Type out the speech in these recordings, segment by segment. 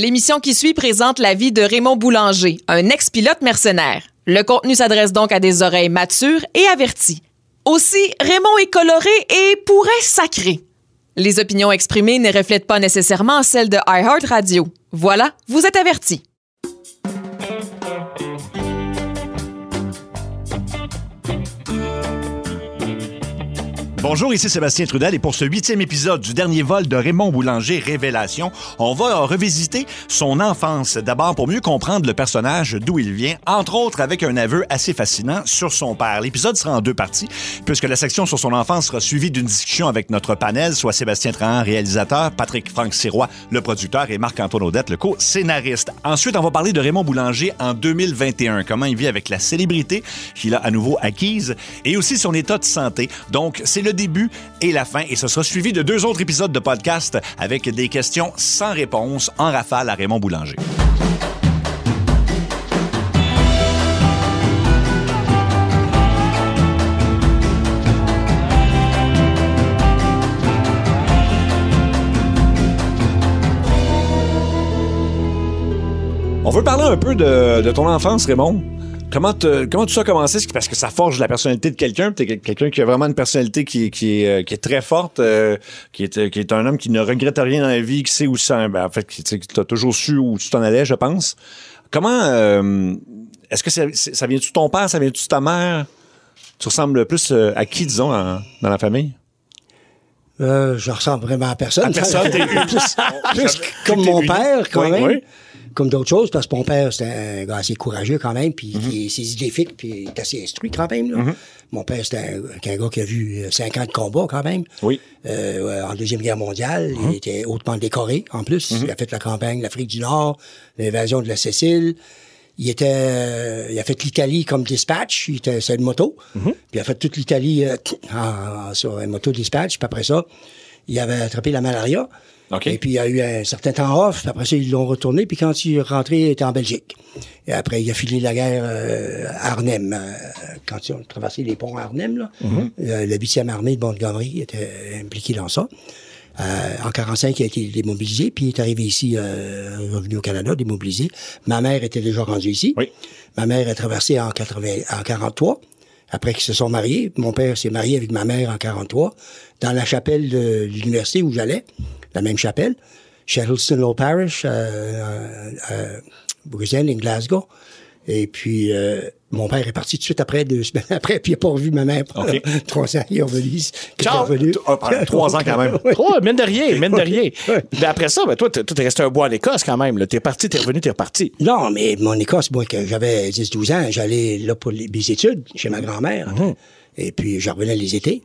L'émission qui suit présente la vie de Raymond Boulanger, un ex-pilote mercenaire. Le contenu s'adresse donc à des oreilles matures et averties. Aussi, Raymond est coloré et pourrait sacrer. Les opinions exprimées ne reflètent pas nécessairement celles de iHeartRadio. Voilà, vous êtes avertis. Bonjour, ici Sébastien Trudel et pour ce huitième épisode du dernier vol de Raymond Boulanger Révélation, on va revisiter son enfance. D'abord pour mieux comprendre le personnage, d'où il vient, entre autres avec un aveu assez fascinant sur son père. L'épisode sera en deux parties, puisque la section sur son enfance sera suivie d'une discussion avec notre panel, soit Sébastien Trahan, réalisateur, Patrick Franck Sirois, le producteur, et Marc-Antoine Audette, le co-scénariste. Ensuite, on va parler de Raymond Boulanger en 2021, comment il vit avec la célébrité qu'il a à nouveau acquise, et aussi son état de santé. Donc, c'est le début et la fin. Et ce sera suivi de deux autres épisodes de podcast avec des questions sans réponse en rafale à Raymond Boulanger. On veut parler un peu de, de ton enfance, Raymond? Comment, te, comment tout ça a commencé? Parce que ça forge la personnalité de quelqu'un. Tu es quelqu'un qui a vraiment une personnalité qui, qui, est, qui est très forte, euh, qui, est, qui est un homme qui ne regrette rien dans la vie, qui sait où ça. Ben, en fait, tu as toujours su où tu t'en allais, je pense. Comment. Euh, Est-ce que ça, ça vient-tu de ton père? Ça vient-tu de ta mère? Tu ressembles plus euh, à qui, disons, en, dans la famille? Euh, je ressemble vraiment à personne. À personne, t'es plus, plus comme mon père, quand même. Oui. Comme d'autres choses, parce que mon père, c'était un gars assez courageux quand même, puis Mm-hmm. qui est ses idées fixes, puis il est assez instruit quand même. Là. Mon père, c'était un, un gars qui a vu euh, cinq ans de combat quand même. Oui. Euh, en Deuxième Guerre mondiale. Il était hautement décoré, en plus. Il a fait la campagne de l'Afrique du Nord, l'invasion de la Sicile. Il était, euh, il a fait l'Italie comme dispatch. Il était sur une moto. Puis il a fait toute l'Italie euh, en- en- sur une moto dispatch. Puis après ça, il avait attrapé la malaria. Et puis il y a eu un certain temps off. Après ça, ils l'ont retourné. Puis quand il est rentré, il était en Belgique. Et après, il a filé la guerre euh, à Arnhem. euh, quand ils ont traversé les ponts à Arnhem, là, euh, la 8e armée de Montgomery était impliquée dans ça. Euh, en 45, il a été démobilisé, puis il est arrivé ici, euh, revenu au Canada, démobilisé. Ma mère était déjà rendue ici. Oui. Ma mère a traversé en, 80, en 43, après qu'ils se sont mariés. Mon père s'est marié avec ma mère en 43, dans la chapelle de l'université où j'allais, la même chapelle, Shettleston Low Parish, euh, euh, euh, Bruxelles, en Glasgow. Et puis, euh, mon père est parti tout de suite après, deux semaines après, puis il n'a pas revu ma mère pendant trois ans. Il est revenu. est trois ans quand même. Oh, mine de rien, mine de rien. Mais après ça, ben, toi, t'es toi, t'es resté un bois en Écosse quand même. là. T'es parti, t'es revenu, t'es reparti. Non, mais mon Écosse, moi, quand j'avais 10-12 ans, j'allais là pour les, mes études chez ma grand-mère. Et puis, je revenais les étés.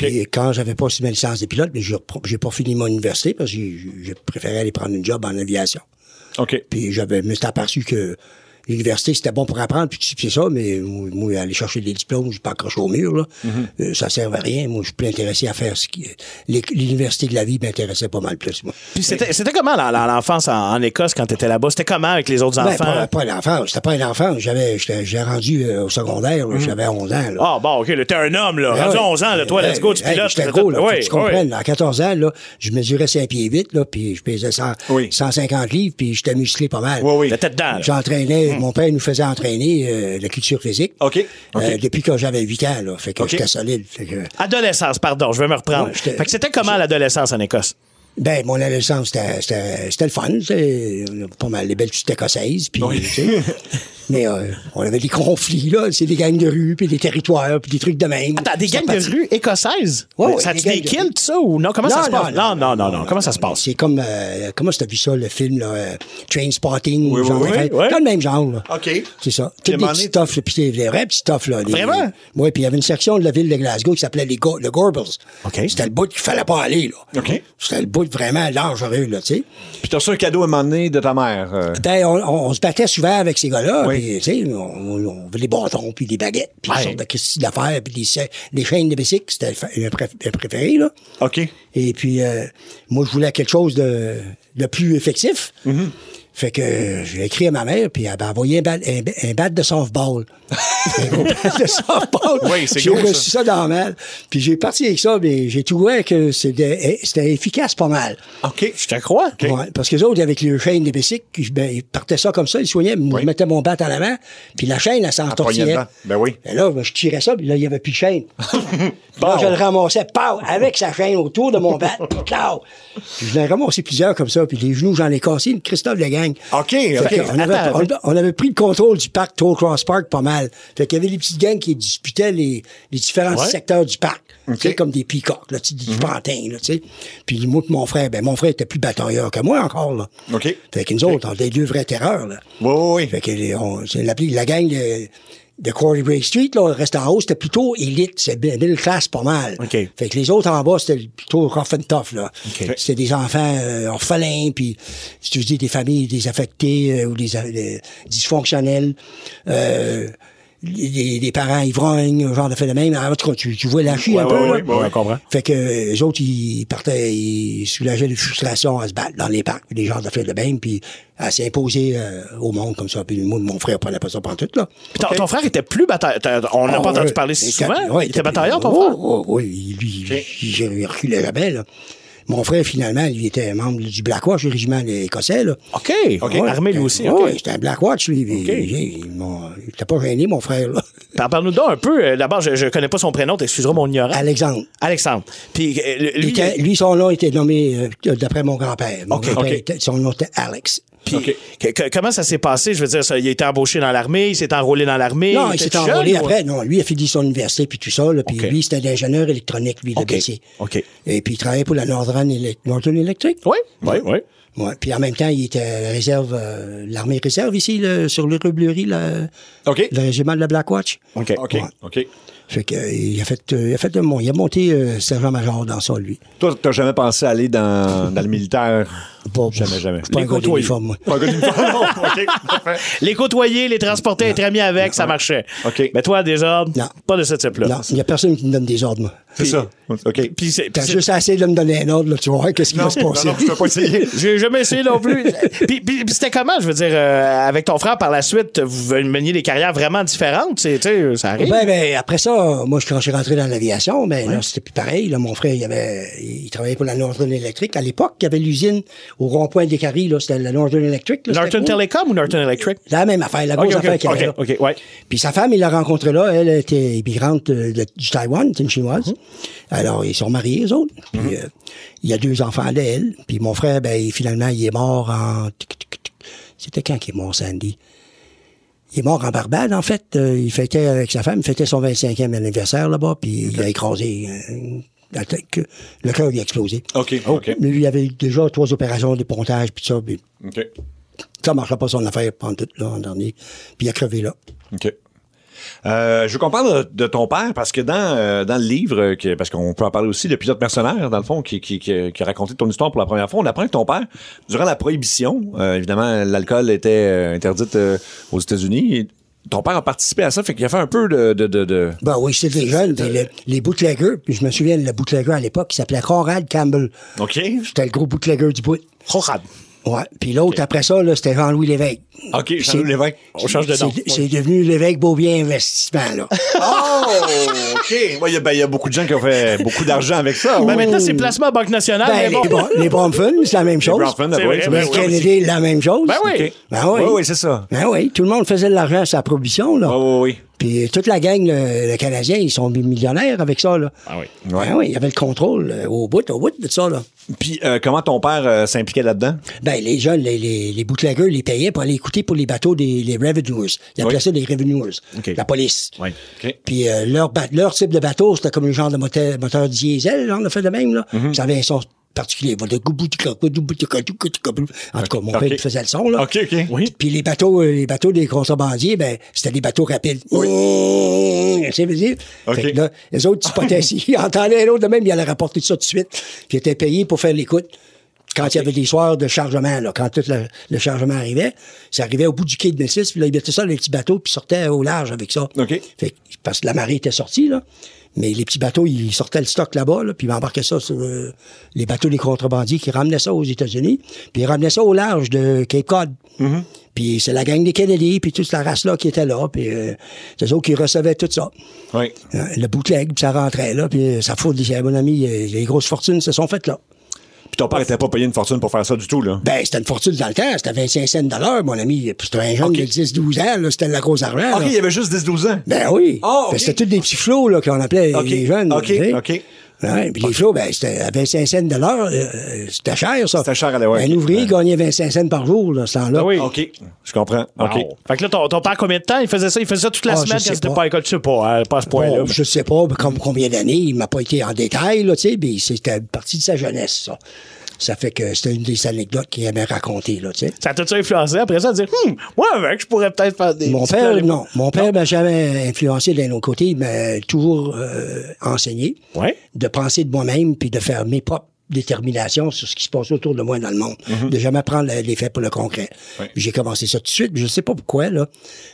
Et quand j'avais pas aussi ma licence de pilote, mais j'ai pas fini mon université parce que j'ai j'ai préféré aller prendre une job en aviation. OK. Puis j'avais, me suis aperçu que l'université, c'était bon pour apprendre, puis c'est ça, mais moi, aller chercher des diplômes, je pas accroché au mur, là. Euh, ça servait à rien. Moi, je suis plus intéressé à faire ce qui... L'université de la vie m'intéressait pas mal plus, moi. Puis c'était comment l'enfance en, en Écosse quand t'étais là-bas? C'était comment avec les autres Ben, enfants? pas, pas l'enfant, c'était pas un enfant. J'avais, j'étais- j'ai rendu euh, au secondaire, là, j'avais 11 ans, là. Ah, bon, OK, t'es un homme, là. Ben Rendu ouais. 11 ans, là, toi, let's go, tu pilotes. J'étais gros, là. Que tu comprennes. oui. À 14 ans, là, je mesurais 5 pieds 8, là, puis je pesais 100, Oui. 150 livres, puis j'étais musclé pas mal. Oui, oui. Dedans, là. Mon père nous faisait entraîner euh, la culture physique. OK. Euh, depuis que j'avais 8 ans, là. Fait que j'étais solide. Fait que, Adolescence, pardon, je vais me reprendre. Ouais, fait que c'était comment l'adolescence en Écosse? ben, mon adolescence, c'était, le fun. Pas mal les belles petites écossaises, puis, tu sais. Mais euh, on avait des conflits, là. C'est des gangs de rue, puis des territoires, puis des trucs de même. Attends, des Ça gangs de rue écossaises? Ouais, ouais, ça des tu des de kills, tout ça, ou non? Comment ça Non, se non, passe? Non, non, non, non. Comment ça se passe? C'est comme, euh, comment tu as vu ça, le film, là, euh, Train Spotting, Oui, oui, genre oui, oui. Dans le même genre, là. OK. C'est ça. Toutes des petits stuffs, puis des, des vrais petits stuffs, là. des- Vraiment? Oui, puis il y avait une section de la ville de Glasgow qui s'appelait les Go- le Gorbals. OK. C'était le bout qu'il fallait pas aller, là. OK. C'était le bout vraiment dangereux, là, tu sais. Puis t'as reçu un cadeau à un moment donné de ta mère. euh? Ben, on, on- on se battait souvent avec ces gars-là, Oui. Tu sais, on, avait des bâtons, puis des baguettes, puis Ouais. des sortes de d'affaires, puis des, cha- des chaînes de bicycle, c'était le, fa- le pré- le préféré, là. OK. Et puis, euh, moi, je voulais quelque chose de, de plus effectif. Mm-hmm. Fait que j'ai écrit à ma mère, puis elle m'a envoyé un bat, un, un bat de softball. un gros bat de softball. Oui, c'est J'ai reçu ça. dans malle. Puis j'ai parti avec ça, mais j'ai trouvé que c'était c'était efficace pas mal. OK, je te crois. Ouais, parce que les autres, avec les chaînes des bicycles, ben, ils partaient ça comme ça, ils soignaient, Oui. je mettais mon bat en avant, puis la chaîne, elle s'en Elle poignait tortillait. dedans. Ben oui. Et là, ben, je tirais ça, puis là, il n'y avait plus de chaîne. là, je le ramassais, pow, avec sa chaîne autour de mon bat. Pow. Puis je l'ai ramassé plusieurs comme ça, puis les genoux, j'en ai cassé une Christophe de gang. OK, on, avait, Attends, on, on avait pris le contrôle du parc Toll Cross Park pas mal. Fait qu'il y avait les petites gangs qui disputaient les, les différents Ouais. secteurs du parc. Tu sais, OK. comme des peacocks, là, tu sais, du pantin, là, tu sais. Puis moi et mon frère, ben, mon frère était plus batailleur que moi encore, là. OK. Fait que nous autres, on était deux vrais terreurs, là. Oui, oui, oui. Fait que on, la, la gang de, de Quarry Street, là, reste en haut, c'était plutôt élite, c'est middle class pas mal. OK. Fait que les autres en bas, c'était plutôt rough and tough, là. OK. C'était des enfants euh, orphelins, puis si tu dire des familles désaffectées euh, ou des, des dysfonctionnels, euh, des, des parents ivrognes, un genre de phénomène. En tout cas, tu, tu vois la chie Ouais, un ouais, peu, ouais, comprend. Fait que les autres, ils partaient, ils soulageaient les frustrations à se battre dans les parcs, des genres de bain, puis à s'imposer euh, au monde comme ça. Puis moi, mon frère prenait pas ça pendant tout, là. Puis ton, ton frère était plus batailleur. t'as- On n'a Ah, pas entendu parler si souvent. il était batailleur, ton oh, frère? oh, oui, lui, il, il reculait jamais, là. Mon frère, finalement, lui était membre du Blackwatch, le régiment écossais, là. OK. OK. Ouais, Armé, lui aussi. Oui, OK. c'était un Blackwatch, lui. OK. Il, il, mon- il était pas gêné, mon frère, Parle-nous donc un peu. euh, D'abord, je, je connais pas son prénom, t'excuseras mon ignorance. Alexandre. Alexandre. Puis euh, lui, son nom était nommé euh, d'après mon grand-père. Mon OK, grand-père OK. était- son nom était Alex. Puis, que- que- comment ça s'est passé? Je veux dire, ça, il a été embauché dans l'armée, il s'est enrôlé dans l'armée. Non, il s'est jeune, enrôlé ou- après. Non, lui a fini son université puis tout ça. Là, puis OK. lui, c'était l'ingénieur électronique, lui, le OK. BC. OK. Et puis il travaillait pour la Northern, Elec- Northern Electric. Oui, oui, oui. Ouais. Puis en même temps, il était réserve, euh, l'armée réserve ici, là, sur le rue Bleury, le, OK. le régiment de la Blackwatch. OK. OK. Ouais. OK. Fait que, euh, il a fait, euh, il a fait de mon, il a monté euh, sergent-major dans ça, lui. Toi, t'as jamais pensé aller dans, dans le militaire? Pas- Jamais, jamais. Je Les côtoyer. Les côtoyer, les transporter, être ami avec, ça marchait. OK. Mais toi, déjà, Non. pas de ce type-là. Non, il y a personne qui me donne des ordres, moi. C'est ça. OK. Puis c'est- T'as juste assez de me donner un ordre, là, tu vas voir qu'est-ce qui va se non, passer. non, je peux pas essayer. J'ai jamais essayé non plus. puis, puis- puis c'était comment, je veux dire, euh, avec ton frère par la suite, vous meniez des carrières vraiment différentes, c'est- tu sais, ça arrive. Ben, ben, après ça, moi, je- quand je suis rentré dans l'aviation, ben, là, c'était plus pareil. Là, mon frère, il avait, il travaillait pour la Northern Electric. À l'époque, il y avait l'usine au rond-point des Caries, là. C'était la Northern Electric, là. Cool. Telecom ou Norton Electric? La même affaire, la grosse OK, affaire qu'il y OK, avait là. Ouais. Puis sa femme, il l'a rencontrée là. Elle était immigrante euh, de- du Taïwan, c'est une chinoise. Alors, ils sont mariés, eux autres. Puis, euh, il y a deux enfants d'elle. Puis mon frère, ben, finalement, il est mort en... C'était quand qu'il est mort, Sandy? Il est mort en Barbade, en fait. Euh, il fêtait avec sa femme, il fêtait son 25e anniversaire là-bas, puis il a écrasé. La le cœur lui a explosé. OK. OK. Mais lui, il avait déjà trois opérations de pontage, puis ça, puis OK. ça marchait pas son affaire pendant tout, là, en dernier. Puis il a crevé là. OK. Euh, je veux qu'on parle de, de ton père parce que dans, euh, dans le livre, euh, que- parce qu'on peut en parler aussi, le pilote mercenaire, dans le fond, qui, qui, qui, qui a raconté ton histoire pour la première fois, on apprend que ton père, durant la prohibition, évidemment, l'alcool était interdite aux États-Unis. Ton père a participé à ça, fait qu'il a fait un peu de... de, de, de- Ben oui, c'était des jeunes. puis le- les bootleggers, puis je me souviens, le bootlegger à l'époque, il s'appelait Conrad Campbell. OK. C'était le gros bootlegger du bout. Conrad. Ouais. Puis l'autre, après ça, là, c'était Jean-Louis Lévesque. OK, Jean-Louis c'est- Lévesque. On change de nom. C'est devenu Lévesque Beaubien Investissement, là. Oh, OK. Ouais, Il y, a- ben, il y a beaucoup de gens qui ont fait beaucoup d'argent avec ça. Ben, maintenant, c'est placement à Banque Nationale. ben, mais bon. les, Brom- les Bromfun, c'est la même chose. C'est ah oui, ben Les oui. Kennedy, la même chose. Ben oui. Ben oui. Oui, oui, c'est ça. Ben oui. Tout le monde faisait de l'argent à sa prohibition, là. Oui, oui, oui. Puis toute la gang, le, le Canadien, ils sont millionnaires avec ça, là. Ah oui. Ben oui, il y avait le contrôle euh, au bout, au bout de ça, là. Puis euh, comment ton père euh, s'impliquait là-dedans? Ben, les jeunes, les, les, les bootleggers, les payaient pour aller pour les bateaux des les revenuers. Ils appelaient Oui. ça des revenuers. OK. La police. Oui. Puis euh, leur, type de bateau, c'était comme un genre de moteur, moteur diesel, genre de fait de même, là. Mhm. Ça avait un son particulier. En tout cas, mon père faisait le son, là. OK, OK. Oui. Puis les bateaux, euh, les bateaux des contrebandiers, ben, c'était des bateaux rapides. Oui. Dire? Fait que là, les autres, ils spottaient. S'ils entendaient l'autre de même, ils allaient rapporter ça tout de suite. Puis ils étaient payés pour faire l'écoute. Quand il y avait des soirs de chargement, là, quand tout le, le chargement arrivait, ça arrivait au bout du quai de Messis, puis là, ils mettaient ça dans les petits bateaux, puis sortaient au large avec ça. OK. Fait que- parce que la marée était sortie, là. Mais les petits bateaux, ils sortaient le stock là-bas, là, puis ils embarquaient ça sur euh, les bateaux des contrebandiers qui ramenaient ça aux États-Unis, puis ils ramenaient ça au large de Cape Cod. Puis c'est la gang des Kennedy, puis toute la race-là qui était là, puis euh, c'est eux qui recevaient tout ça. Oui. Euh, Le bootleg, puis ça rentrait là, puis ça fout, des- mon ami, les grosses fortunes se sont faites là. Puis ton père n'était pas payé une fortune pour faire ça du tout, là. Ben, c'était une fortune dans le temps, c'était 25 cents de l'heure, mon ami. Puis C'était un jeune Ok. de 10-12 ans, là, c'était de la grosse argent. OK, il y avait juste 10-12 ans. Ben oui. Ah, ok. Ben, c'était tous des petits flots là, qu'on appelait OK. les jeunes. OK. OK. Ouais, puis les flots, ben, c'était à 25 cents de l'heure. euh, c'était cher, ça. C'était cher à l'époque. Un ouvrier Ouais. gagnait 25 cents par jour, là, ce temps-là. Ah oui. OK. Je comprends. OK. Wow. Fait que là, ton, ton père, combien de temps? Il faisait ça? Il faisait ça toute la Ah, semaine je quand sais c'était pas. à l'école. Tu sais pas, hein, pas à ce point-là. Bon, je sais pas comme combien d'années, il m'a pas été en détail, là, tu sais, mais c'était une partie de sa jeunesse, ça. Ça fait que c'était une des anecdotes qu'il aimait raconter, là, tu sais. Ça t'a-tu influencé? Après ça à dire, hum, moi avec, je pourrais peut-être faire des. Mon père, non. Mon père m'a jamais influencé d'un autre côté. Il m'a toujours euh, enseigné Ouais. de penser de moi-même puis de faire mes propres déterminations sur ce qui se passe autour de moi dans le monde. De jamais prendre le- les faits pour le concret. J'ai commencé ça tout de suite. Je ne sais pas pourquoi, là.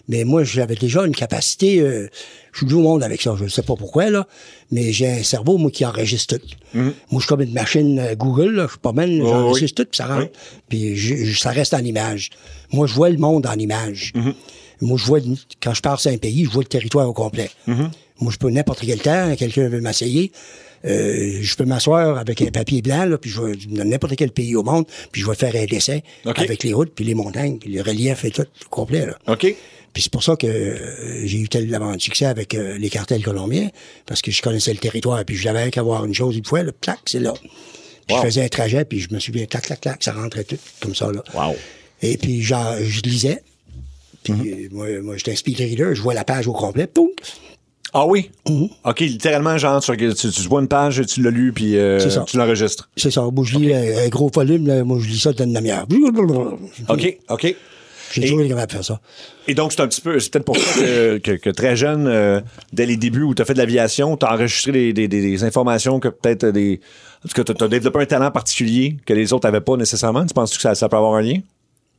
Mais moi, j'avais déjà une capacité... euh, je suis au monde avec ça. Je ne sais pas pourquoi, là. Mais j'ai un cerveau, moi, qui enregistre tout. Moi, je suis comme une machine euh, Google, là. Je suis pas mal. J'enregistre tout, puis ça rentre. Puis je- je- ça reste en image. Moi, je vois le monde en image. Moi, je vois, quand je pars sur un pays, je vois le territoire au complet. Moi, je peux n'importe quel temps, quelqu'un veut m'essayer, euh, je peux m'asseoir avec un papier blanc, là, puis je vais dans n'importe quel pays au monde, puis je vais faire un dessin avec les routes, puis les montagnes, puis le relief et tout, au complet. Là. OK. Puis c'est pour ça que euh, j'ai eu tellement de succès avec euh, les cartels colombiens, parce que je connaissais le territoire, puis j'avais qu'à voir une chose une fois, le clac, c'est là. Puis Je faisais un trajet, puis je me souviens, clac, clac, clac, ça rentrait tout, comme ça, là. Wow. Et puis, genre, je lisais. Puis, euh, moi, moi j'étais un speed reader, je vois la page au complet, poum, Ah oui? Mhm. OK, littéralement, genre, tu, tu, tu vois une page, tu l'as lu, puis euh, tu l'enregistres. C'est ça. Moi, je lis un, un gros volume, là, moi, je lis ça dans une demi-heure. OK, OK. J'ai toujours été capable de faire ça. Et donc, c'est un petit peu, c'est peut-être pour ça que, que, que très jeune, euh, dès les débuts où tu as fait de l'aviation, tu as enregistré des, des, des- informations que peut-être des. En tout cas, tu as développé un talent particulier que les autres n'avaient pas nécessairement. Tu penses que ça, ça peut avoir un lien?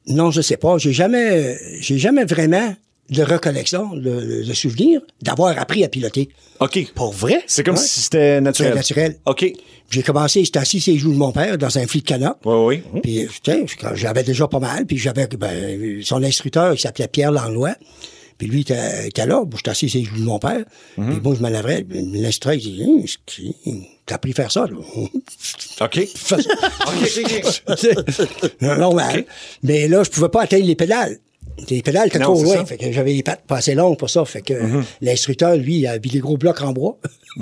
Non, je sais pas. J'ai jamais, j'ai jamais vraiment de recollection, de, de souvenir d'avoir appris à piloter. OK. Pour vrai? C'est comme Ouais. si c'était naturel. C'est naturel. OK. J'ai commencé, j'étais assis sur les genoux de mon père dans un fleet canot. Oui, oui. Puis, j'avais déjà pas mal. Puis j'avais, ben, son instructeur, il s'appelait Pierre Langlois. Puis lui, il était, là. J'étais assis genoux de mon père. Puis moi, je me laverais. L'instructeur, il dit, Hum, c'est- t'as appris à faire ça, là? OK. C'est normal. Mais là, je pouvais pas atteindre les pédales. Les pédales étaient trop c'est loin. Fait que j'avais les pattes pas assez longues pour ça. Fait que l'instructeur, lui, il a mis des gros blocs en bois.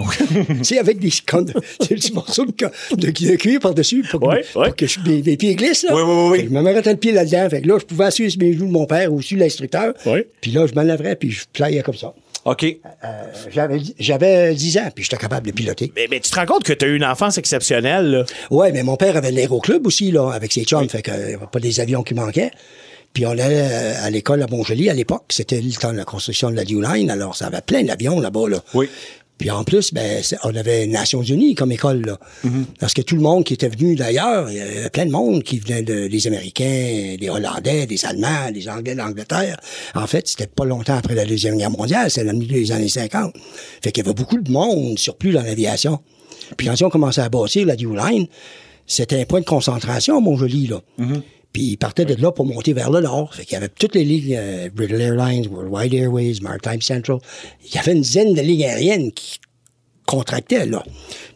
tu sais, avec des, petits morceaux de, cu- de, de cuir par-dessus pour, que- Ouais, pour ouais. que je- mes, mes pieds glissent. Là. Oui, oui, oui, oui. Fait que Je me mettais le pied là-dedans. Fait que là, je pouvais assurer sur mes genoux de mon père ou sur l'instructeur. Ouais. Puis là, je me lèverais puis je playais comme ça. OK. Euh, j'avais, j'avais 10 ans, puis j'étais capable de piloter. Mais, mais tu te rends compte que tu as eu une enfance exceptionnelle, là? Ouais, mais mon père avait l'aéroclub aussi, là, avec ses chums, fait qu'il n'y avait pas des avions qui manquaient. Puis on allait euh, à l'école à Montjoli à l'époque, c'était le temps de la construction de la New Line, alors ça avait plein d'avions là-bas, là. Oui. Puis en plus, ben, c'est- on avait Nations Unies comme école, là. Parce que tout le monde qui était venu d'ailleurs, il y avait plein de monde qui venait de, des Américains, des Hollandais, des Allemands, des Anglais d'Angleterre. En fait, c'était pas longtemps après la Deuxième Guerre mondiale, c'était dans le milieu des années 50. Fait qu'il y avait beaucoup de monde surplus dans l'aviation. Puis quand ils ont commencé à bâtir la New Line, c'était un point de concentration à Montjoli, là. Puis ils partaient de là pour monter vers le nord. Fait qu'il y avait toutes les lignes, euh, British Airlines, Worldwide Airways, Maritime Central. Il y avait une dizaine de lignes aériennes qui contractaient, là.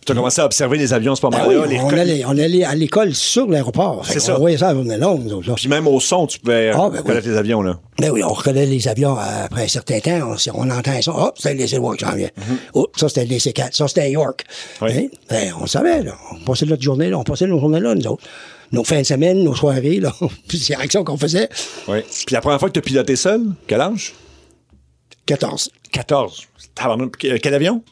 Tu as commencé à observer les avions à ce Ben moment-là. oui, on, allait, on allait à l'école sur l'aéroport. C'est ça. voyait ça à longue, nous autres, là. Puis même au son, tu pouvais Ah, ben reconnaître les avions, là. Ben oui, on reconnaît les avions après un certain temps. On, on entend ça. Oh, c'est le DC-1 qui s'en vient. Oh, ça, c'était le DC-4. Ça, c'était York. Oui. Hein? Ben, on savait, là. On passait notre journée, là. On passait nos journées là, nous autres. Nos fins de semaine, nos soirées, là. Puis c'est l'action qu'on faisait. Oui. Puis la première fois que tu as piloté seul, quel âge? 14. 14. Tabarnak. Quel avion?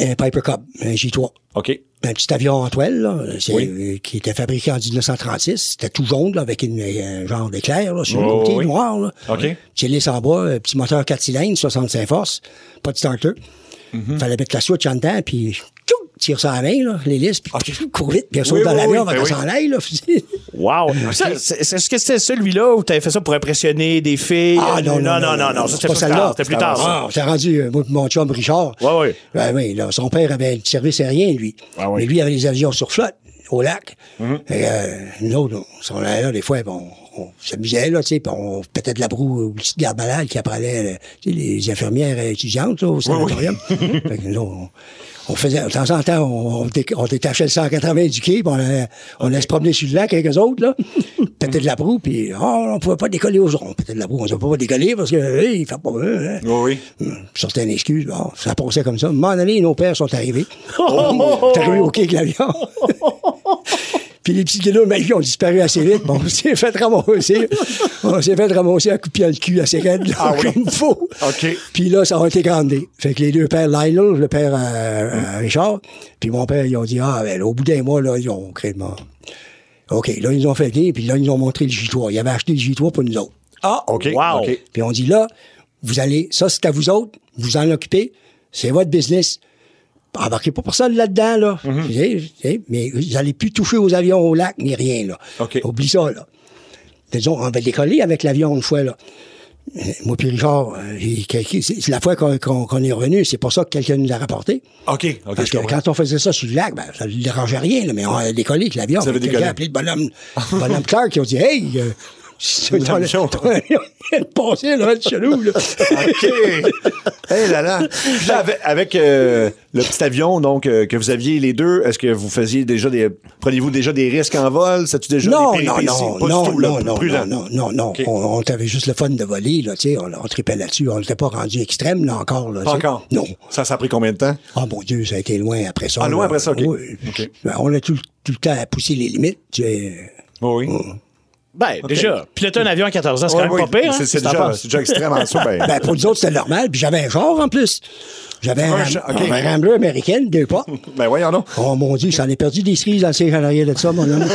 Un Piper Cub, un J3. OK. Un petit avion en toile, là, c'est- Oui. euh, qui était fabriqué en 1936. C'était tout jaune, là, avec une, un genre d'éclair, sur Oh, le côté oui. noir, là. OK. Petit hélice en un petit moteur 4 cylindres, 65 forces, pas de starter. Mhm. Fallait mettre la switch en dedans, puis tire ça à la main, là, l'hélice, puis court vite, puis elle saute Oui, dans oui, l'avion oui, avant qu'elle oui. s'en aille, là. Wow. C'est- Est-ce que c'était celui-là où tu avais fait ça pour impressionner des filles? Ah, non, non, non, non, non, ça, c'était pas plus celle-là. tard. C'était plus tard. ça. Ah, on rendu, euh, mon chum Richard. Ouais, ouais. Ben oui, là, son père avait le service aérien, lui. Ah oui. Mais lui, il avait des avions sur flotte, au lac. Mhm. Et, euh, nous autres, on s'en allait là, des fois, bon, on s'amusait, là, tu sais, on pétait de la broue aux petites gardes malades qui apprenait, euh, tu sais, les infirmières étudiantes, là, au sanatorium. fait que nous, on, on faisait, de temps en temps, on, on dé- on détachait le 180 du quai, puis on allait, on allait se promener sur le lac avec eux autres, là. pétait de la broue, puis, oh, on pouvait pas décoller aux On pétait de la broue, on ne pouvait pas décoller parce que, hey, il fait pas, hein, hein. Oui, oui. Sortait une excuse. Bon, ça passait comme ça. À un moment donné, nos pères sont arrivés. Oh! Est arrivés au quai avec l'avion. Puis les petits guédos de ma vie ont disparu assez vite. Bon, on s'est fait ramasser. On s'est fait ramasser à coup de pied dans le cul assez raide, là, Ah oui. comme il faut. OK. Puis là, ça a été grandé. Fait que les deux pères, Lionel, le père euh, euh, Richard, puis mon père, ils ont dit, ah, ben, là, au bout d'un mois, là, ils ont créé de mort. OK, là, ils ont fait venir, puis là, ils nous ont montré le J3. Ils avaient acheté le J3 pour nous autres. Ah, OK. Wow. Puis on dit là, vous allez, ça c'est à vous autres, vous en occupez, c'est votre business. Embarquez pas personne là-dedans, là. Vous savez, mais vous allez plus toucher aux avions au lac ni rien, là. OK. Oublie ça, là. Disons, on va décoller avec l'avion une fois, là. Euh, Moi puis Richard, euh, c'est la fois qu'on est revenu, c'est pour ça que quelqu'un nous a rapporté. OK. OK. Parce que quand on faisait ça sur le lac, ben, ça ne dérangeait rien, là, mais on a décollé avec l'avion. Quelqu'un a appelé le bonhomme, bonhomme Clark, qui a dit Hey, euh, c'est vient de passer, là, le chelou, là. OK. hey là là. Là, avec, avec, euh, le petit avion donc euh, que vous aviez les deux, est-ce que vous faisiez déjà des preniez-vous déjà des risques en vol, c'est-tu déjà Non, des non, non, pas non, du tout, là, non, non, prudent. non, non, non, OK. On, on avait juste le fun de voler, là, tu sais, on, on tripait là-dessus. On n'était pas rendu extrême, là, encore, là. Pas encore. Non. Ça, ça a pris combien de temps? Ah, mon Dieu, ça a été loin après ça. Ah, loin là. après ça, OK. Oui. Ben, on a tout, tout le temps à pousser les limites, tu sais. Oui. oui. Ben, déjà, piloter un avion à 14 ans, c'est Ouais, quand même oui. pas pire. hein? C'est déjà, penses? c'est déjà extrême en dessous. Ben, Ben, pour nous autres, c'était normal. Puis j'avais un genre, en plus. J'avais un, Un char, OK. un Rambler américaine, deux pas. ben voyons donc. Oh, mon Dieu, ça en est perdu des cerises dans en arrière de ça, mon homme.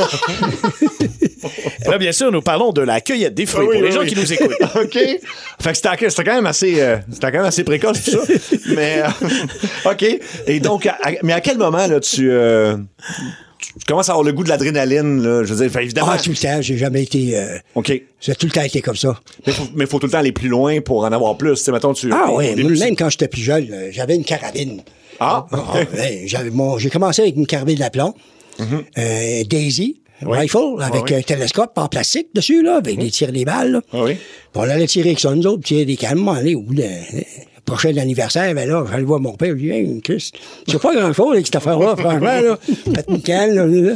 Là, bien sûr, nous parlons de la cueillette des fruits Oui, pour les gens oui. qui nous écoutent. OK. Fait que c'était c'était quand même assez, euh, c'était quand même assez précoce, tout ça. mais, euh, OK. Et donc, à- à- mais à quel moment, là, tu, euh, tu commences à avoir le goût de l'adrénaline, là? Je veux dire, fait, évidemment. Ah, tout le temps, j'ai jamais été... Euh, OK. j'ai tout le temps été comme ça. Mais faut, mais faut tout le temps aller plus loin pour en avoir plus. Tu sais, mettons, tu. Ah oui, début, même quand j'étais plus jeune, euh, j'avais une carabine. Ah, Ah, ouais, j'avais mon, j'ai commencé avec une carabine d'aplomb, euh, Daisy, rifle, avec oui. un télescope en plastique dessus, là, avec des tirs des balles. là. Ah oui. Puis on allait tirer avec ça, nous autres, tirer des calmes, aller bout de prochain anniversaire, ben là, j'allais voir mon père, je lui dis, hey, Chris, c'est pas grand-chose avec cette affaire-là, franchement, là. Faites une canne, là, là.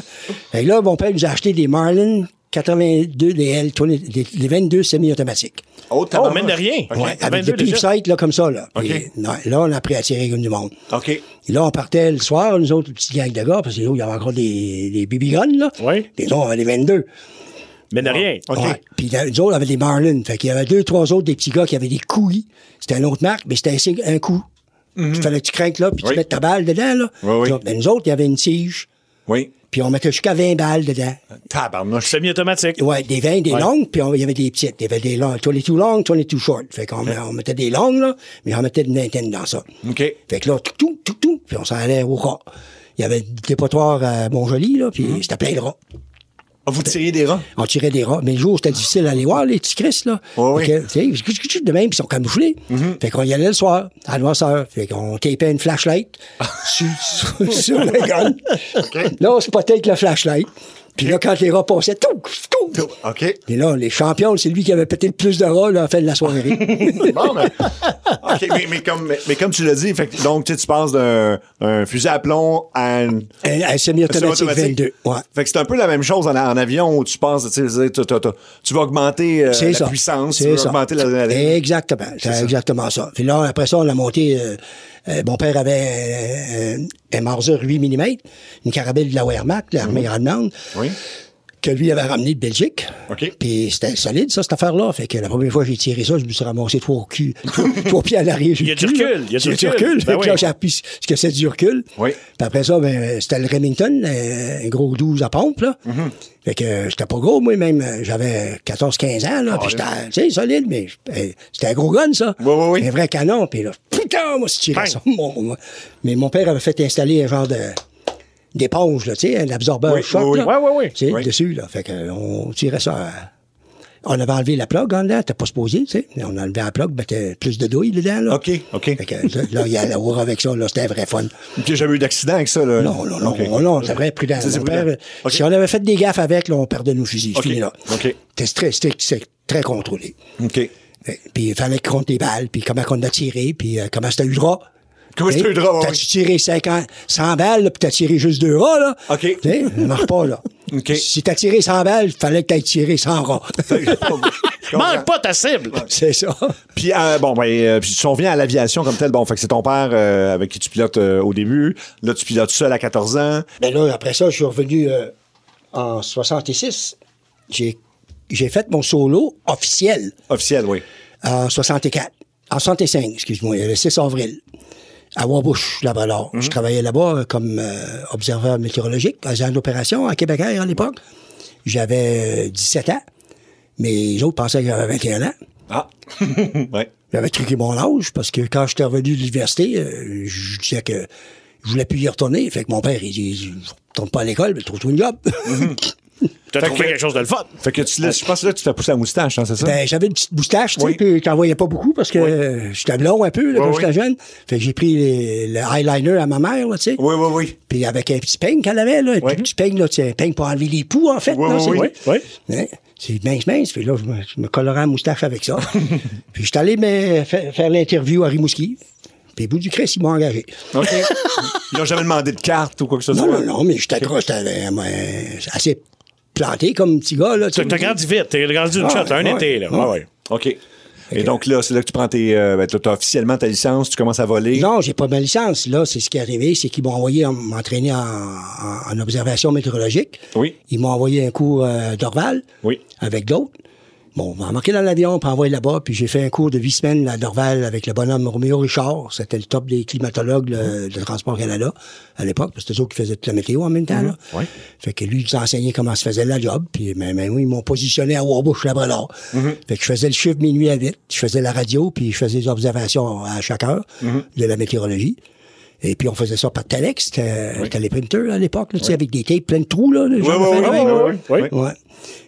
Fait que là, mon père nous a acheté des Marlin 82 DL, tourné- des, des 22 semi-automatiques. Oh, Oh, tabarnak. mine de rien. Ouais, avec 22 des pipes sights, là, comme ça, là. OK. Et, non, là, on a appris à tirer comme du monde. OK. Et là, on partait le soir, nous autres, le petit gang de gars, parce que là, il y avait encore des, des BB guns, là. Oui. Les autres, on avait des 22. Mine de rien. OK. Ouais. Puis nous autres, on avait des Marlin. Fait qu'il y avait deux, trois autres, des petits gars qui avaient des couilles. C'était une autre marque, mais c'était un, un coup. Il fallait que tu craignes là, puis Oui. tu mettes ta balle dedans, là. Oui, oui. Ben, nous autres, il y avait une tige, Oui. puis on mettait jusqu'à 20 balles dedans. Tabarnouche. Semi-automatique. Ouais, des 20, des Ouais. longues, puis il y avait des petites. Il y avait des longues, 22 long, 22 short. Fait qu'on on mettait des longues, là, mais on mettait une vingtaine dans ça. OK. Fait que là, tout, tout, tout, tout, puis on s'en allait au rat. Il y avait du dépotoir à Montjoli, là, puis Mhm. c'était plein de rats. Ah, vous tiriez des rats? On tirait des rats. Mais le jour, c'était difficile d'aller voir les petits Chris, là. Oui. Que, de même, ils sont camouflés. Fait qu'on y allait le soir, à la noirceur. Fait qu'on tapait une flashlight sur, sur, sur le gun. Là, on spottait avec la flashlight. Puis là, quand les rats passaient, tout, tout. OK. Et là, les champions, c'est lui qui avait pété le plus de rats, là, la fin de la soirée. Bon, mais. OK, mais, mais comme, mais, mais comme tu l'as dit, fait, donc, tu sais, tu passes d'un un fusil à plomb à une. un, un semi-automatique semi-automatique. 22. Ouais. Fait que c'est un peu la même chose en, en avion où tu penses, tu sais, tu, vas augmenter euh, la ça. puissance, tu vas ça. augmenter l'adrénaline. Exactement. C'est exactement ça. Puis là, après ça, on a monté. euh, euh, mon père avait euh, un Mauser 8 mm, une carabine de la Wehrmacht, l'armée allemande, Oui. Que lui avait ramené de Belgique. OK. Puis c'était solide, ça, cette affaire-là. Fait que la première fois que j'ai tiré ça, je me suis ramassé trois, au cul, trois, pieds à l'arrière. Il y a du recul, il y a du recul. Ben oui. j'ai appris ce que c'est du recul. Oui. Puis après ça, ben, c'était le Remington, euh, un gros 12 à pompe, là. Mm-hmm. Fait que euh, j'étais pas gros, moi, même. euh, J'avais 14-15 ans, là. puis j'étais, tu sais, solide, mais c'était un gros gun, ça. Oui, oui, oui. Un vrai canon. Puis là, putain, moi, tiré Bang. ça. Mais mon père avait fait installer un genre de d'éponge, là, tu sais, un absorbeur Oui, choc, oui, oui. là. Sais, Oui. dessus, là. Fait que, on tirait ça. à- On avait enlevé la plug en dedans, t'es pas supposé, tu sais. On a enlevé la plug, mettait plus de douille dedans, là. OK, OK. Fait que, là, il y a la war avec ça, là, c'était un vrai fun. A jamais eu d'accident avec ça, là? Non, non, non, non, non, c'est vrai, prudent. OK. Si on avait fait des gaffes avec, là, on perdait nos fusils. OK. Fini là. OK. C'était très strict, c'est très contrôlé. OK. Puis il fallait qu'on compte les balles, puis comment qu'on a tiré, puis euh, comment c'était eu droit. Comment T'as-tu tiré 50, 100 balles, là, puis t'as tiré juste deux rats, là? OK. Ça marche pas, là. OK. Si t'as tiré 100 balles, il fallait que t'aies tiré 100 rats. Manque pas ta cible. c'est ça. Puis, euh, bon, ben, euh, puis si on revient à l'aviation comme tel, bon, fait que c'est ton père euh, avec qui tu pilotes euh, au début. Là, tu pilotes seul à 14 ans. Mais là, après ça, je suis revenu euh, en 66. J'ai, j'ai fait mon solo officiel Officiel, oui. en 64. En 65, excuse-moi, le 6 avril. À Wabush, Labrador. Je travaillais là-bas euh, comme euh, observateur météorologique, agent d'opération à Québec à l'époque. J'avais euh, 17 ans, mais les autres pensaient que j'avais 21 ans. Ah. ouais. J'avais truqué mon âge parce que quand j'étais revenu de l'université, euh, je disais que je voulais plus y retourner. Fait que mon père, il dit, je retourne pas à l'école, mais trouve-toi une job. T'as trouvé quelque chose de le fun. Fait que tu laisses, je pense que là, tu te fais pousser la moustache, hein, c'est ça? Ben, j'avais une petite moustache, tu sais, Oui. puis j'en voyais pas beaucoup parce que j'étais blond un peu là, quand Oui, j'étais oui. jeune. Fait que j'ai pris les- le eyeliner à ma mère, là, tu sais. oui, oui, oui. Puis avec un petit peigne qu'elle avait, là, un petit peigne, là, tu sais, un peigne pour enlever les poux, en fait. Oui, là, oui, c'est- oui. Hein? C'est mince, mince. Puis là, je me, je me colorais la moustache avec ça. puis je suis allé me faire, faire l'interview à Rimouski. Puis au bout du Christ, ils m'ont engagé. OK. Ils n'ont jamais demandé de carte ou quoi que ce soit? Non, non, non, mais j'étais j'étais euh, assez planté comme petit gars, là. tu T'as sais. t'as grandi vite. T'as grandi d'une Ah, shot, un ouais. été, là. Ouais. Ouais, ouais. OK. Et donc là, c'est là que tu prends tes. Euh, ben, t'as officiellement ta licence, tu commences à voler? Non, j'ai pas ma licence. Là, c'est ce qui est arrivé, c'est qu'ils m'ont envoyé en- m'entraîner en, en- en observation météorologique. Oui. Ils m'ont envoyé un cours euh, d'Orval Oui. avec d'autres. Bon, on m'a embarqué dans l'avion, puis envoyé là-bas, puis j'ai fait un cours de huit semaines à Dorval avec le bonhomme Roméo Richard. C'était le top des climatologues le- de Transport Canada à l'époque, parce que c'était eux qui faisaient toute la météo en même temps. là. Ouais. Fait que lui, il nous enseignait comment se faisait la job, puis ben, ben oui, ils m'ont positionné à Warbush, Labrador. Fait que je faisais le chiffre minuit à 8, je faisais la radio, puis je faisais des observations à chaque heure de la météorologie. Et puis on faisait ça par Telex, c'était c'était les printers à l'époque, sais, avec des tapes plein de trous, là.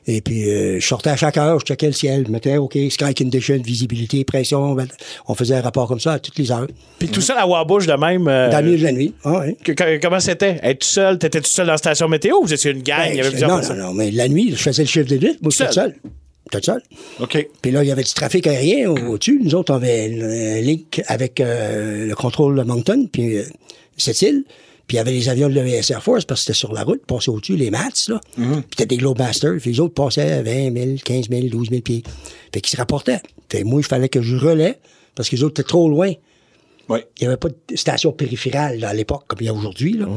Et puis, euh, je sortais à chaque heure, je checkais le ciel, je mettais, OK, sky condition, visibilité, pression. ben, On faisait un rapport comme ça à toutes les heures. Puis tout ça à Wabush de même. euh, Dans le milieu de la nuit. Ah, que- que- comment c'était? Être tout seul? T'étais tout seul dans la station météo ou vous étiez une gang? Ben, Il y avait je- plusieurs non, non, non, mais la nuit, je faisais le chiffre de nuit, moi, j'étais Seul. J'étais seul. OK. Puis là, il y avait du trafic aérien au- au-dessus. Nous autres, on avait un link avec euh, le contrôle de Moncton, puis euh, cette île. Puis il y avait les avions de l'ES Air Force, parce que c'était sur la route, passaient au-dessus, les mats, là. Puis t'as des Globemasters, puis les autres passaient à 20 000, 15 000, 12 000 pieds. Fait qu'ils se rapportaient. Fait moi, il fallait que je relais, parce que les autres étaient trop loin. Oui. Il n'y avait pas de station périphérale à l'époque, comme il y a aujourd'hui. là.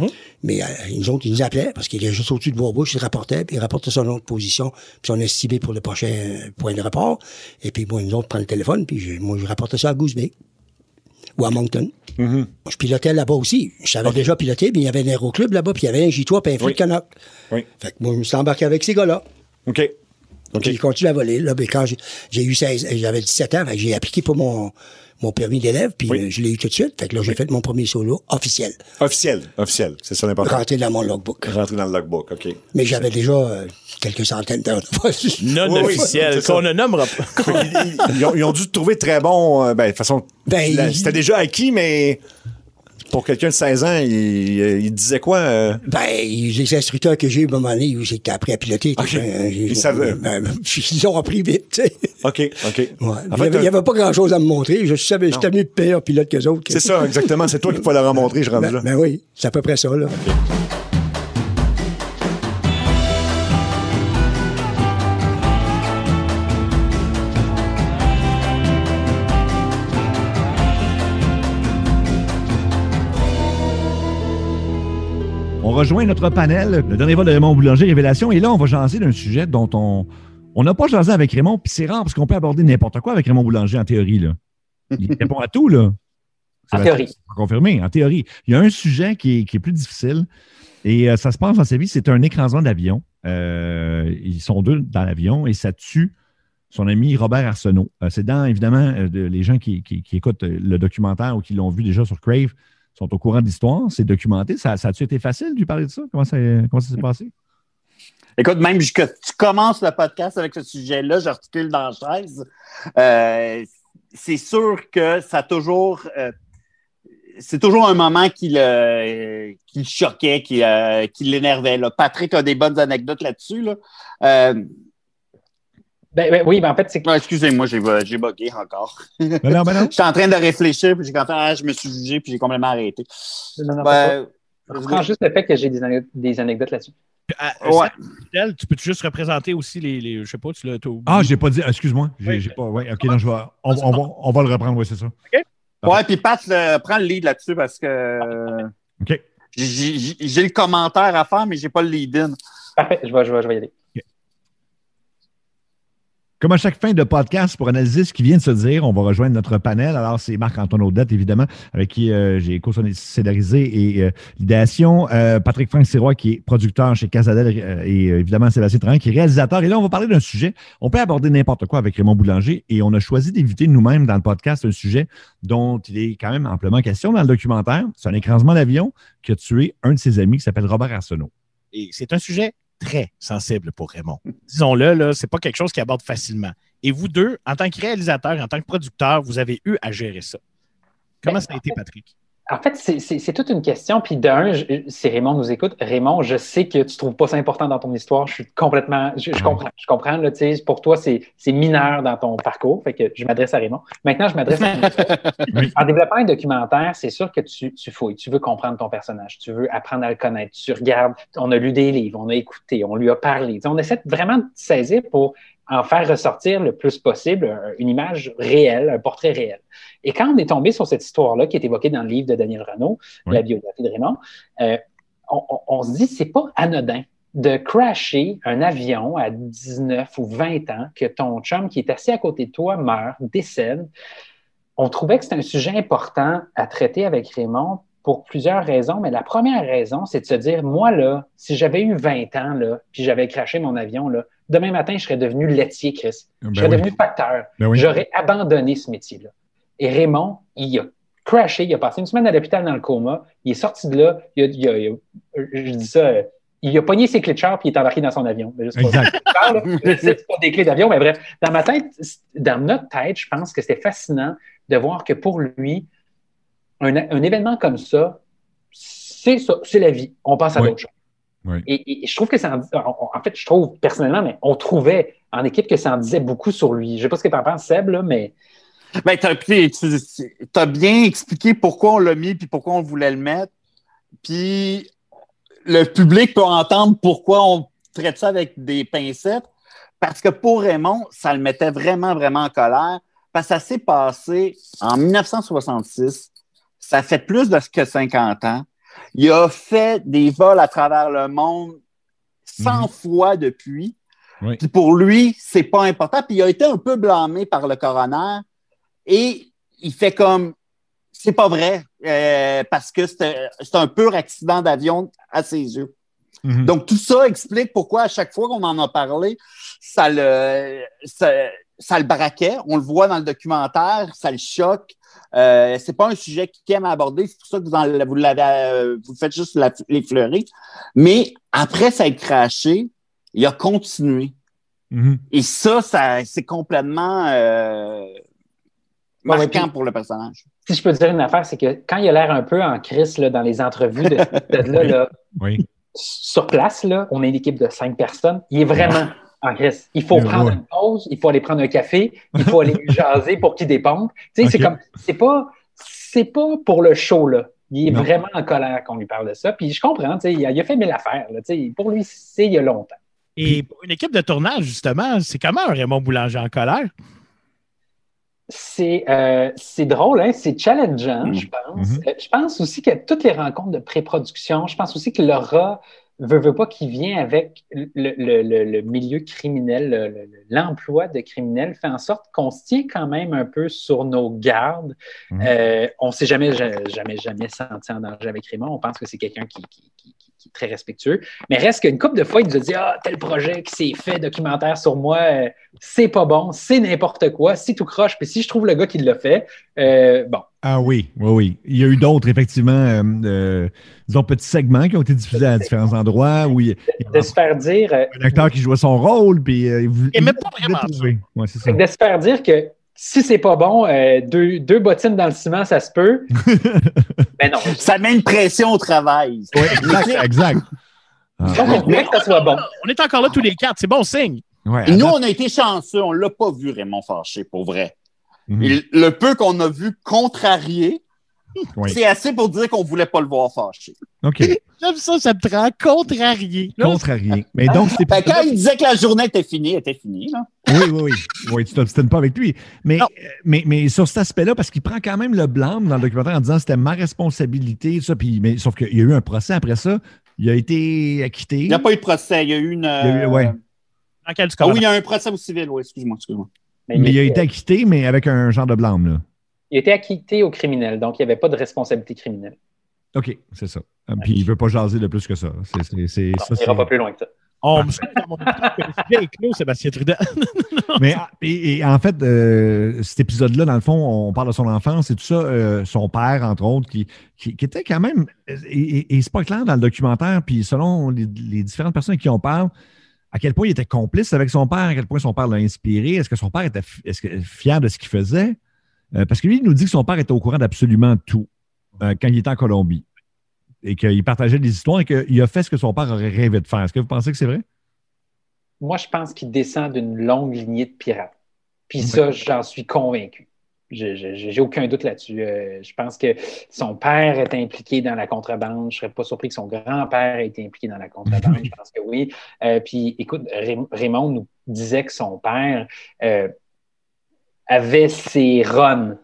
Mais euh, nous autres, ils nous appelaient parce qu'il était juste au-dessus de Boisbouche, ils rapportaient, puis ils rapportaient son autre position, puis son estimé pour le prochain euh, point de rapport. Et puis moi, nous autres, prendre le téléphone, puis je- moi, je rapportais ça à Goose Bay ou à Moncton. Je pilotais là-bas aussi. Je savais déjà piloter, mais il y avait un aéroclub là-bas, puis il y avait un J3 puis un Oui. Fleet Canuck. Oui. Fait que moi, je me suis embarqué avec ces gars-là. OK. OK. Puis j'ai continué à voler. Là, mais quand j'ai- j'ai eu 16, euh, j'avais 17 ans, fait que j'ai appliqué pour mon, mon permis d'élève, puis Oui. euh, je l'ai eu tout de suite. Fait que là, j'ai fait mon premier solo officiel, Officiel. Officiel. C'est ça l'important. rentré dans mon logbook. Rentrer dans le logbook. OK. Mais j'avais déjà euh, quelques centaines d'heures de. Non Oui, officiel, qu'on ne nommera pas. ils, ils ont, ils ont dû te trouver très bon. euh, ben, de toute façon, Ben, c'était déjà acquis, mais pour quelqu'un de 16 ans, il, il disait quoi? euh? Ben, les instructeurs que j'ai eu à un moment donné, où j'ai appris à piloter. J'ai- Ils savaient. ben, ils ont appris vite, tu sais. OK, OK. Ouais. En il n'y avait, euh, avait pas grand-chose à me montrer. Je savais, j'étais mieux pire pilote que autres. c'est ça, exactement. C'est toi qui peux leur en montrer, je Ben, là. ben oui, c'est à peu près ça, là. On rejoint notre panel, le dernier vol de Raymond Boulanger, Révélation. Et là, on va jaser d'un sujet dont on on n'a pas jasé avec Raymond, puis c'est rare parce qu'on peut aborder n'importe quoi avec Raymond Boulanger en théorie. Là. Il répond à tout, là. En théorie. confirmer, en théorie. Il y a un sujet qui est, qui est plus difficile et euh, ça se passe dans sa vie, c'est un écrasement d'avion. Euh, ils sont deux dans l'avion et ça tue son ami Robert Arsenault. Euh, c'est dans, évidemment, de- les gens qui, qui- qui écoutent le documentaire ou qui l'ont vu déjà sur Crave sont au courant de l'histoire. C'est documenté. Ça, ça a-tu été facile de lui parler de ça? Comment ça, comment ça s'est passé? Écoute, même que tu commences le podcast avec ce sujet-là, j'articule dans la chaise. Euh, c'est sûr que ça a toujours. euh, c'est toujours un moment qui le, qui le choquait, qui, euh, qui l'énervait. Patrick a des bonnes anecdotes là-dessus. Là. Ben, ben oui, ben en fait, c'est que non, excusez-moi, j'ai, j'ai bugué encore. Ben non, ben non. J'étais en train de réfléchir, puis j'ai quand ah, je me suis jugé, puis j'ai complètement arrêté. non, non, Ben, je reprends juste le fait que j'ai des, ane- des anecdotes là-dessus. Ah, ouais. Michel, tu peux-tu juste représenter aussi les, les- Je sais pas, tu l'as. Ah, j'ai pas dit. Excuse-moi. J'ai, Oui. pas. Ouais, OK, non, je vais. On, on va, on va le reprendre, oui, c'est ça. Ouais, puis Pat, le- prends le lead là-dessus parce que OK. j'ai, j'ai- j'ai le commentaire à faire, mais j'ai pas le lead-in. Parfait, je vais, je vais, je vais y aller. Comme à chaque fin de podcast, pour analyser ce qui vient de se dire, on va rejoindre notre panel. Alors, c'est Marc-Antoine Audette, évidemment, avec qui euh, j'ai co-scénarisé et euh, l'idéation. Euh, Patrick Franck Sirois, qui est producteur chez Casadel, et évidemment Sébastien Tran, qui est réalisateur. Et là, on va parler d'un sujet. On peut aborder n'importe quoi avec Raymond Boulanger et on a choisi d'éviter nous-mêmes dans le podcast un sujet dont il est quand même amplement question dans le documentaire. C'est un écrasement d'avion qui a tué un de ses amis qui s'appelle Robert Arsenault. Et c'est un sujet très sensible pour Raymond. Disons-le, là, c'est pas quelque chose qu'il aborde facilement. Et vous deux, en tant que réalisateur, en tant que producteur, vous avez eu à gérer ça. Comment Ben, ça a été, Patrick? En fait, c'est- toute une question. Puis d'un, si Raymond nous écoute, Raymond, je sais que tu trouves pas ça important dans ton histoire. Je suis complètement, je, je comprends, je comprends. Là, pour toi, c'est mineur dans ton parcours. Fait que je m'adresse à Raymond. Maintenant, je m'adresse à Oui. En développant un documentaire, c'est sûr que tu, tu fouilles, tu veux comprendre ton personnage, tu veux apprendre à le connaître, tu regardes, on a lu des livres, on a écouté, on lui a parlé. On essaie vraiment de saisir pour en faire ressortir le plus possible une image réelle, un portrait réel. Et quand on est tombé sur cette histoire-là, qui est évoquée dans le livre de Daniel Renault, Oui. la biographie de Raymond, euh, on, on- on se dit, c'est pas anodin de crasher un avion à 19 ou 20 ans, que ton chum qui est assis à côté de toi meurt, décède. On trouvait que c'était un sujet important à traiter avec Raymond pour plusieurs raisons, mais la première raison, c'est de se dire, moi, là, si j'avais eu 20 ans, là, puis j'avais crashé mon avion, là, demain matin, je serais devenu laitier, Chris. Ben je serais oui. devenu facteur. Ben oui. J'aurais abandonné ce métier-là. Et Raymond, il a crashé, il a passé une semaine à l'hôpital dans le coma, il est sorti de là, il a, il a- il a- je dis ça, euh, il a pogné ses clés de char puis il est embarqué dans son avion. Exact. c'est pas des clés d'avion, mais bref, dans ma tête, dans notre tête, je pense que c'était fascinant de voir que pour lui, un, un événement comme ça, c'est ça, c'est la vie. On passe à Oui. d'autres choses. Oui. Et, et je trouve que ça en, en fait, je trouve personnellement, mais on trouvait en équipe que ça en disait beaucoup sur lui. Je sais pas ce que tu en penses, Seb, là, mais Ben, tu as bien expliqué pourquoi on l'a mis puis pourquoi on voulait le mettre. Puis le public peut entendre pourquoi on traite ça avec des pincettes. Parce que pour Raymond, ça le mettait vraiment, vraiment en colère. Parce que ça s'est passé en 1966. Ça fait plus de ce que 50 ans. Il a fait des vols à travers le monde 100 Mhm. fois depuis. Oui. Puis pour lui, c'est pas important. Puis il a été un peu blâmé par le coroner. Et il fait comme c'est pas vrai euh, parce que c'est un pur accident d'avion à ses yeux. Mhm. Donc tout ça explique pourquoi à chaque fois qu'on en a parlé, ça le ça, ça le braquait. On le voit dans le documentaire, ça le choque. Euh, c'est pas un sujet qu'il aime aborder, c'est pour ça que vous, en- vous l'avez euh, vous faites juste l'effleurer. Mais après ça a craché, il a continué. Mhm. Et ça, ça c'est complètement euh, marquant ouais, puis- pour le personnage. si je peux te dire une affaire, c'est que quand il a l'air un peu en crise là, dans les entrevues de, de là, là, Oui. sur place, là, on est une équipe de cinq personnes, il est vraiment en crise. Il faut prendre ouais. une pause, il faut aller prendre un café, il faut aller jaser pour qu'il dépompe. Tu sais, c'est comme, c'est pas, c'est pas pour le show, là. Il est Non. vraiment en colère qu'on lui parle de ça. Puis je comprends, tu sais, il a, il a fait mille affaires, là, tu sais. Pour lui, c'est il y a longtemps. Et pour une équipe de tournage, justement, c'est comment un Raymond Boulanger en colère? C'est euh, c'est drôle, hein? c'est challengeant, Mm. je pense. Mhm. Euh, Je pense aussi que toutes les rencontres de pré-production, je pense aussi que l'aura veut, veut pas qui vient avec le, le- le- le milieu criminel, le- le- l'emploi de criminels fait en sorte qu'on se tient quand même un peu sur nos gardes. Mhm. Euh, on s'est jamais, ja- jamais, jamais senti en danger avec Raymond. On pense que c'est quelqu'un qui, qui, qui- qui qui est très respectueux. Mais reste qu'une couple de fois, il nous a dit Ah, tel projet qui s'est fait, documentaire sur moi, euh, c'est pas bon, c'est n'importe quoi, c'est tout croche. Puis si je trouve le gars qui l'a fait, euh, bon. Ah oui, oui, oui. Il y a eu d'autres, effectivement, euh, euh, disons, petits segments qui ont été diffusés à différents endroits où il, il De se faire dire. un acteur qui jouait son rôle, puis euh, il voulait. Il il pas vraiment. Ouais, c'est ça. de se faire dire que si c'est pas bon, euh, deux, deux bottines dans le ciment, ça se peut. Mais non. Ça met une pression au travail. Oui, exact, exact. Ah, Donc, on voulait que ça soit bon. On est encore là tous les quatre, c'est bon signe. ouais, Et nous, on a été chanceux, on l'a pas vu Raymond fâché, pour vrai. Mhm. Le peu qu'on a vu contrarié, Oui. c'est assez pour dire qu'on voulait pas le voir fâché. OK. J'aime ça, ça te rend contrarié. Là, Contrarié. Mais donc, c'est que quand il disait que la journée était finie, elle était finie. Là. Oui, oui, oui. Oui, tu t'obstines pas avec lui. Mais, euh, mais, mais sur cet aspect-là, parce qu'il prend quand même le blâme dans le documentaire en disant c'était ma responsabilité, ça, puis, mais, sauf qu'il y a eu un procès après ça. Il a été acquitté. Il n'y a pas eu de procès, il y a eu une. Il y a eu- ouais. dans quel Ah oui, il y a un procès au civil, oui, excuse-moi, excuse-moi. Mais mais il a été acquitté, mais avec un genre de blâme, là. Il était acquitté au criminel, donc il n'y avait pas de responsabilité criminelle. OK, c'est ça. Ah, Puis il veut pas jaser de plus que ça. C'est, c'est, c'est- Non, ça, on c'est- n'ira pas plus loin que ça. On me dans mon est clos, Sébastien Trudel. Mais ah, et, et en fait, euh, cet épisode-là, dans le fond, on parle de son enfance et tout ça. euh, son père, entre autres, qui, qui, qui était quand même. Et, et- et c'est pas clair dans le documentaire, puis selon les, les différentes personnes qui en parlent, à quel point il était complice avec son père, à quel point son père l'a inspiré. Est-ce que son père était fi- est-ce que, fier de ce qu'il faisait? Euh, parce que lui, il nous dit que son père était au courant d'absolument tout euh, quand il était en Colombie et qu'il partageait des histoires et qu'il a fait ce que son père aurait rêvé de faire. Est-ce que vous pensez que c'est vrai? Moi, je pense qu'il descend d'une longue lignée de pirates. Puis Ouais. ça, j'en suis convaincu. J'ai aucun doute là-dessus. Euh, je pense que son père est impliqué dans la contrebande. Je ne serais pas surpris que son grand-père ait été impliqué dans la contrebande. Je pense que oui. Euh, puis, écoute, Ray- Raymond nous disait que son père euh, avait ses runs,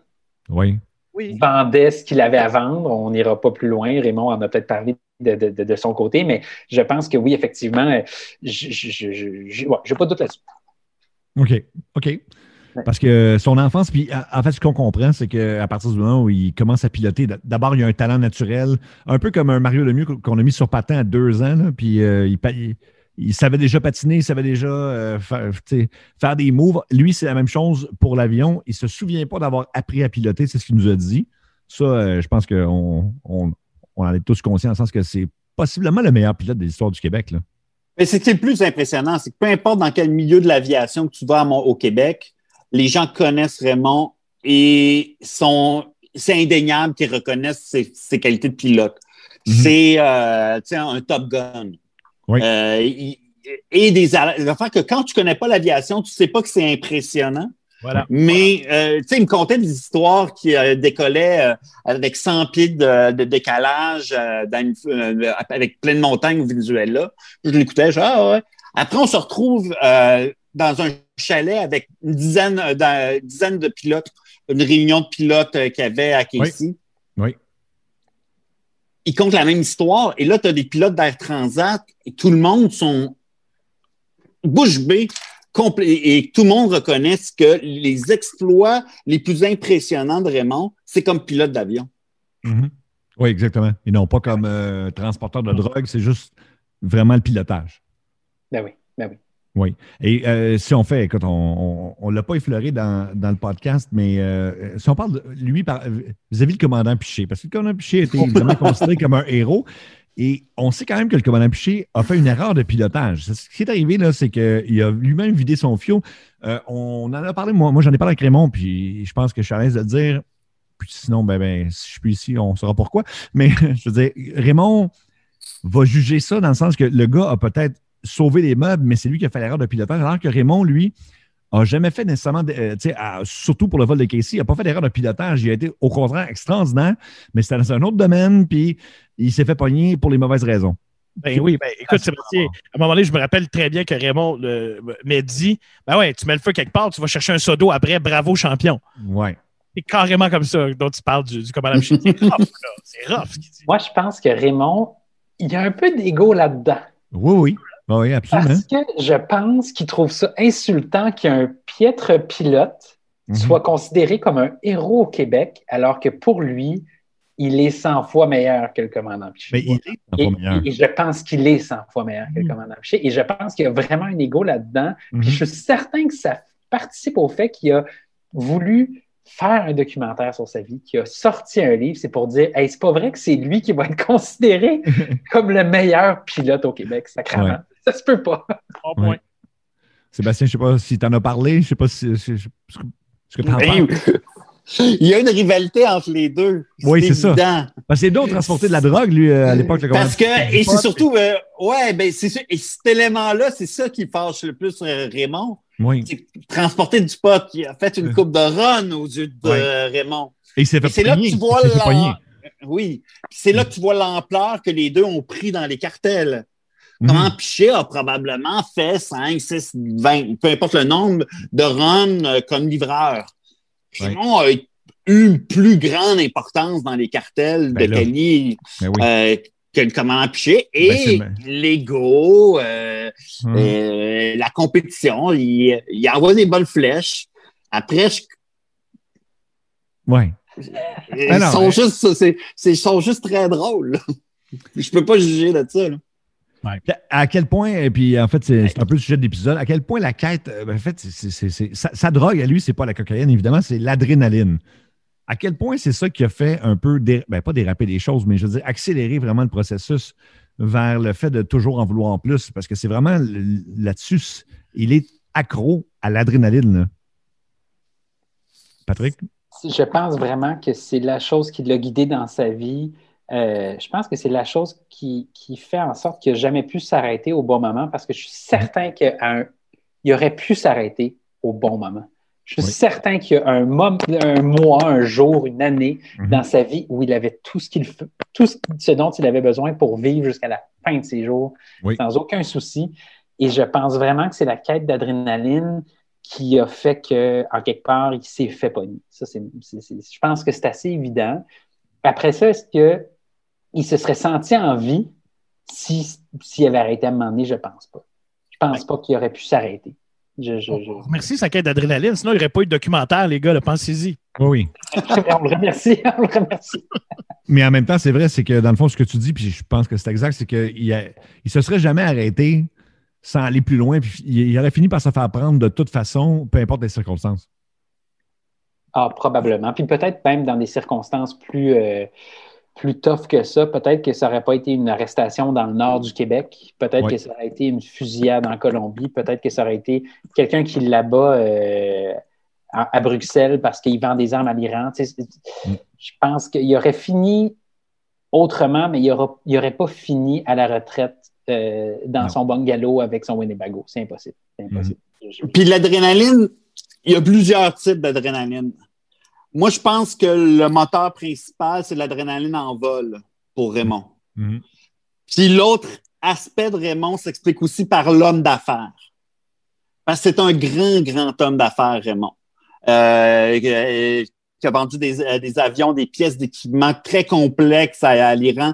Oui. Oui. vendait ce qu'il avait à vendre. On n'ira pas plus loin. Raymond en a peut-être parlé de, de- de- de son côté, mais je pense que oui, effectivement, euh, je n'ai pas de doute là-dessus. OK. OK. Parce que son enfance, puis en fait, ce qu'on comprend, c'est qu'à partir du moment où il commence à piloter, d'abord, il y a un talent naturel, un peu comme un Mario Lemieux qu'on a mis sur patin à deux ans, là, puis euh, il, il- savait déjà patiner, il savait déjà euh, faire, des moves. Lui, c'est la même chose pour l'avion. Il ne se souvient pas d'avoir appris à piloter, c'est ce qu'il nous a dit. Ça, euh, je pense qu'on on, on en est tous conscients, dans le sens que c'est possiblement le meilleur pilote de l'histoire du Québec. Là. Mais c'est le plus impressionnant, c'est que peu importe dans quel milieu de l'aviation que tu vas à Mon- au Québec, les gens connaissent Raymond et sont c'est indéniable qu'ils reconnaissent ses, ses qualités de pilote. Mhm. C'est euh, un Top Gun. Oui. Euh, et des affaires que quand tu connais pas l'aviation, tu sais pas que c'est impressionnant. Voilà. Mais euh, tu sais, il me contait des histoires qui euh, décollaient euh, avec 100 pieds de, de décalage dans une- avec plein de montagnes au Venezuela. Je l'écoutais, je dis, ah ouais. Après, on se retrouve dans un chalet avec une dizaine, une dizaine de pilotes, une réunion de pilotes qu'il y avait à Casey. Oui. Ils comptent la même histoire. Et là, tu as des pilotes d'Air Transat et tout le monde sont bouche bée et tout le monde reconnaît que les exploits les plus impressionnants de Raymond, c'est comme pilote d'avion. Mhm. Oui, exactement. Et non pas comme euh, transporteur de drogue, c'est juste vraiment le pilotage. Ben oui, ben oui. Oui. Et euh, si on fait, écoute, on ne l'a pas effleuré dans, dans le podcast, mais euh, si on parle de lui vis-à-vis du commandant Piché, parce que le commandant Piché était évidemment considéré comme un héros, et on sait quand même que le commandant Piché a fait une erreur de pilotage. Ce qui est arrivé, là, c'est qu'il a lui-même vidé son fiot. Euh, on en a parlé, moi, moi j'en ai parlé avec Raymond, puis je pense que je suis à l'aise de le dire. Puis sinon, ben, ben, si je suis ici, on saura pourquoi. Mais je veux dire, Raymond va juger ça dans le sens que le gars a peut-être sauvé les meubles, mais c'est lui qui a fait l'erreur de pilotage, alors que Raymond, lui, a jamais fait nécessairement, euh, à- surtout pour le vol de Casey, il n'a pas fait d'erreur de pilotage. Il a été au contraire extraordinaire, mais c'était dans un autre domaine, puis il s'est fait pogner pour les mauvaises raisons. Ben oui, ben écoute, Sébastien, à un moment donné, je me rappelle très bien que Raymond m'a dit Ben ouais, tu mets le feu quelque part, tu vas chercher un seau d'eau après, bravo champion. Ouais. C'est carrément comme ça dont tu parles du, du commandant. C'est rough, là. C'est rough ce qu'il dit. Moi, je pense que Raymond, il y a un peu d'ego là-dedans. Oui, oui. Oui, absolument. Parce que je pense qu'il trouve ça insultant qu'un piètre pilote Mhm. soit considéré comme un héros au Québec, alors que pour lui, il est 100 fois meilleur que le commandant Piché. Mais il est Et, pas meilleur. et je pense qu'il est 100 fois meilleur que le Mm. commandant Piché. Et je pense qu'il y a vraiment un ego là-dedans. Mhm. Puis je suis certain que ça participe au fait qu'il a voulu faire un documentaire sur sa vie, qu'il a sorti un livre, c'est pour dire Hey, c'est pas vrai que c'est lui qui va être considéré comme le meilleur pilote au Québec, sacrément. Ouais. Ça se peut pas. Bon point. Ouais. Sébastien, je sais pas si tu en as parlé, je sais pas si, si- ce que, ce que tu en. Il y a une rivalité entre les deux. Oui, c'est ça. évident. Parce que c'est d'autres transporter de la drogue, lui, euh, à l'époque. le Parce que, et c'est surtout, euh, ouais, ben, c'est sûr, et cet élément-là, c'est ça qui fâche le plus euh, Raymond. Oui. C'est transporter du pot. Il a fait une Euh. coupe de run aux yeux de euh, Raymond. Et il s'est fait Et c'est là que tu vois l'am- Oui. C'est là que tu vois l'ampleur que les deux ont pris dans les cartels. Comment Pichet a probablement fait 5, 6, 20, peu importe le nombre de runs euh, comme livreur. Ouais. Raymond a eu une plus grande importance dans les cartels Ben de là. Cali Ben oui. euh, que le commandant Pichet. Ben, c'est Et bien. l'ego, euh, euh, la compétition, il, il envoie des bonnes flèches. Après, je- Ouais. ils, Ah non, sont juste, ils sont juste très drôles. là. Je peux pas juger de ça. là. À quel point, et puis en fait, c'est un peu le sujet de l'épisode, à quel point la quête, euh, en fait, c'est- c'est- c'est- sa, sa drogue à lui, c'est pas la cocaïne, évidemment, c'est l'adrénaline. À quel point c'est ça qui a fait un peu, dé- ben, pas déraper les choses, mais je veux dire, accélérer vraiment le processus vers le fait de toujours en vouloir en plus, parce que c'est vraiment là-dessus, il est accro à l'adrénaline. là. Patrick? Je pense vraiment que c'est la chose qui l'a guidé dans sa vie. Euh, je pense que c'est la chose qui, qui fait en sorte qu'il n'a jamais pu s'arrêter au bon moment parce que je suis certain qu'il aurait pu s'arrêter au bon moment. Je suis Oui. certain qu'il y a un, un mois, un jour, une année Mhm. dans sa vie où il avait tout ce qu'il f- tout ce, ce dont il avait besoin pour vivre jusqu'à la fin de ses jours Oui. sans aucun souci. Et je pense vraiment que c'est la quête d'adrénaline qui a fait que, en quelque part, il s'est fait pogner. Ça, c'est- je pense que c'est assez évident. Après ça, est-ce que il se serait senti en vie si, s'il avait arrêté à un moment donné? Je pense pas. Je pense pas qu'il aurait pu s'arrêter. Je, je, je- Merci, sa quête d'adrénaline. Sinon, il n'y aurait pas eu de documentaire, les gars. Pensez-y. Oui, oui. on le remercie. On le remercie. Mais en même temps, c'est vrai, c'est que dans le fond, ce que tu dis, puis je pense que c'est exact, c'est qu'il ne il se serait jamais arrêté sans aller plus loin, puis il, il aurait fini par se faire prendre de toute façon, peu importe les circonstances. Ah, probablement. Puis peut-être même dans des circonstances plus, euh, plus tough que ça, peut-être que ça n'aurait pas été une arrestation dans le nord du Québec, peut-être Ouais. que ça aurait été une fusillade en Colombie, peut-être que ça aurait été quelqu'un qui l'abat euh, à, Bruxelles parce qu'il vend des armes à l'Iran. Tu sais, c'est- Mm. Je pense qu'il aurait fini autrement, mais il n'aurait pas fini à la retraite euh, dans Non. son bungalow avec son Winnebago. C'est impossible. Je- Puis l'adrénaline, il y a plusieurs types d'adrénaline. Moi, je pense que le moteur principal, c'est l'adrénaline en vol pour Raymond. Mhm. Puis l'autre aspect de Raymond s'explique aussi par l'homme d'affaires. Parce que c'est un grand, grand homme d'affaires, Raymond. Euh, qui a vendu des, euh, des avions, des pièces d'équipement très complexes à, à l'Iran.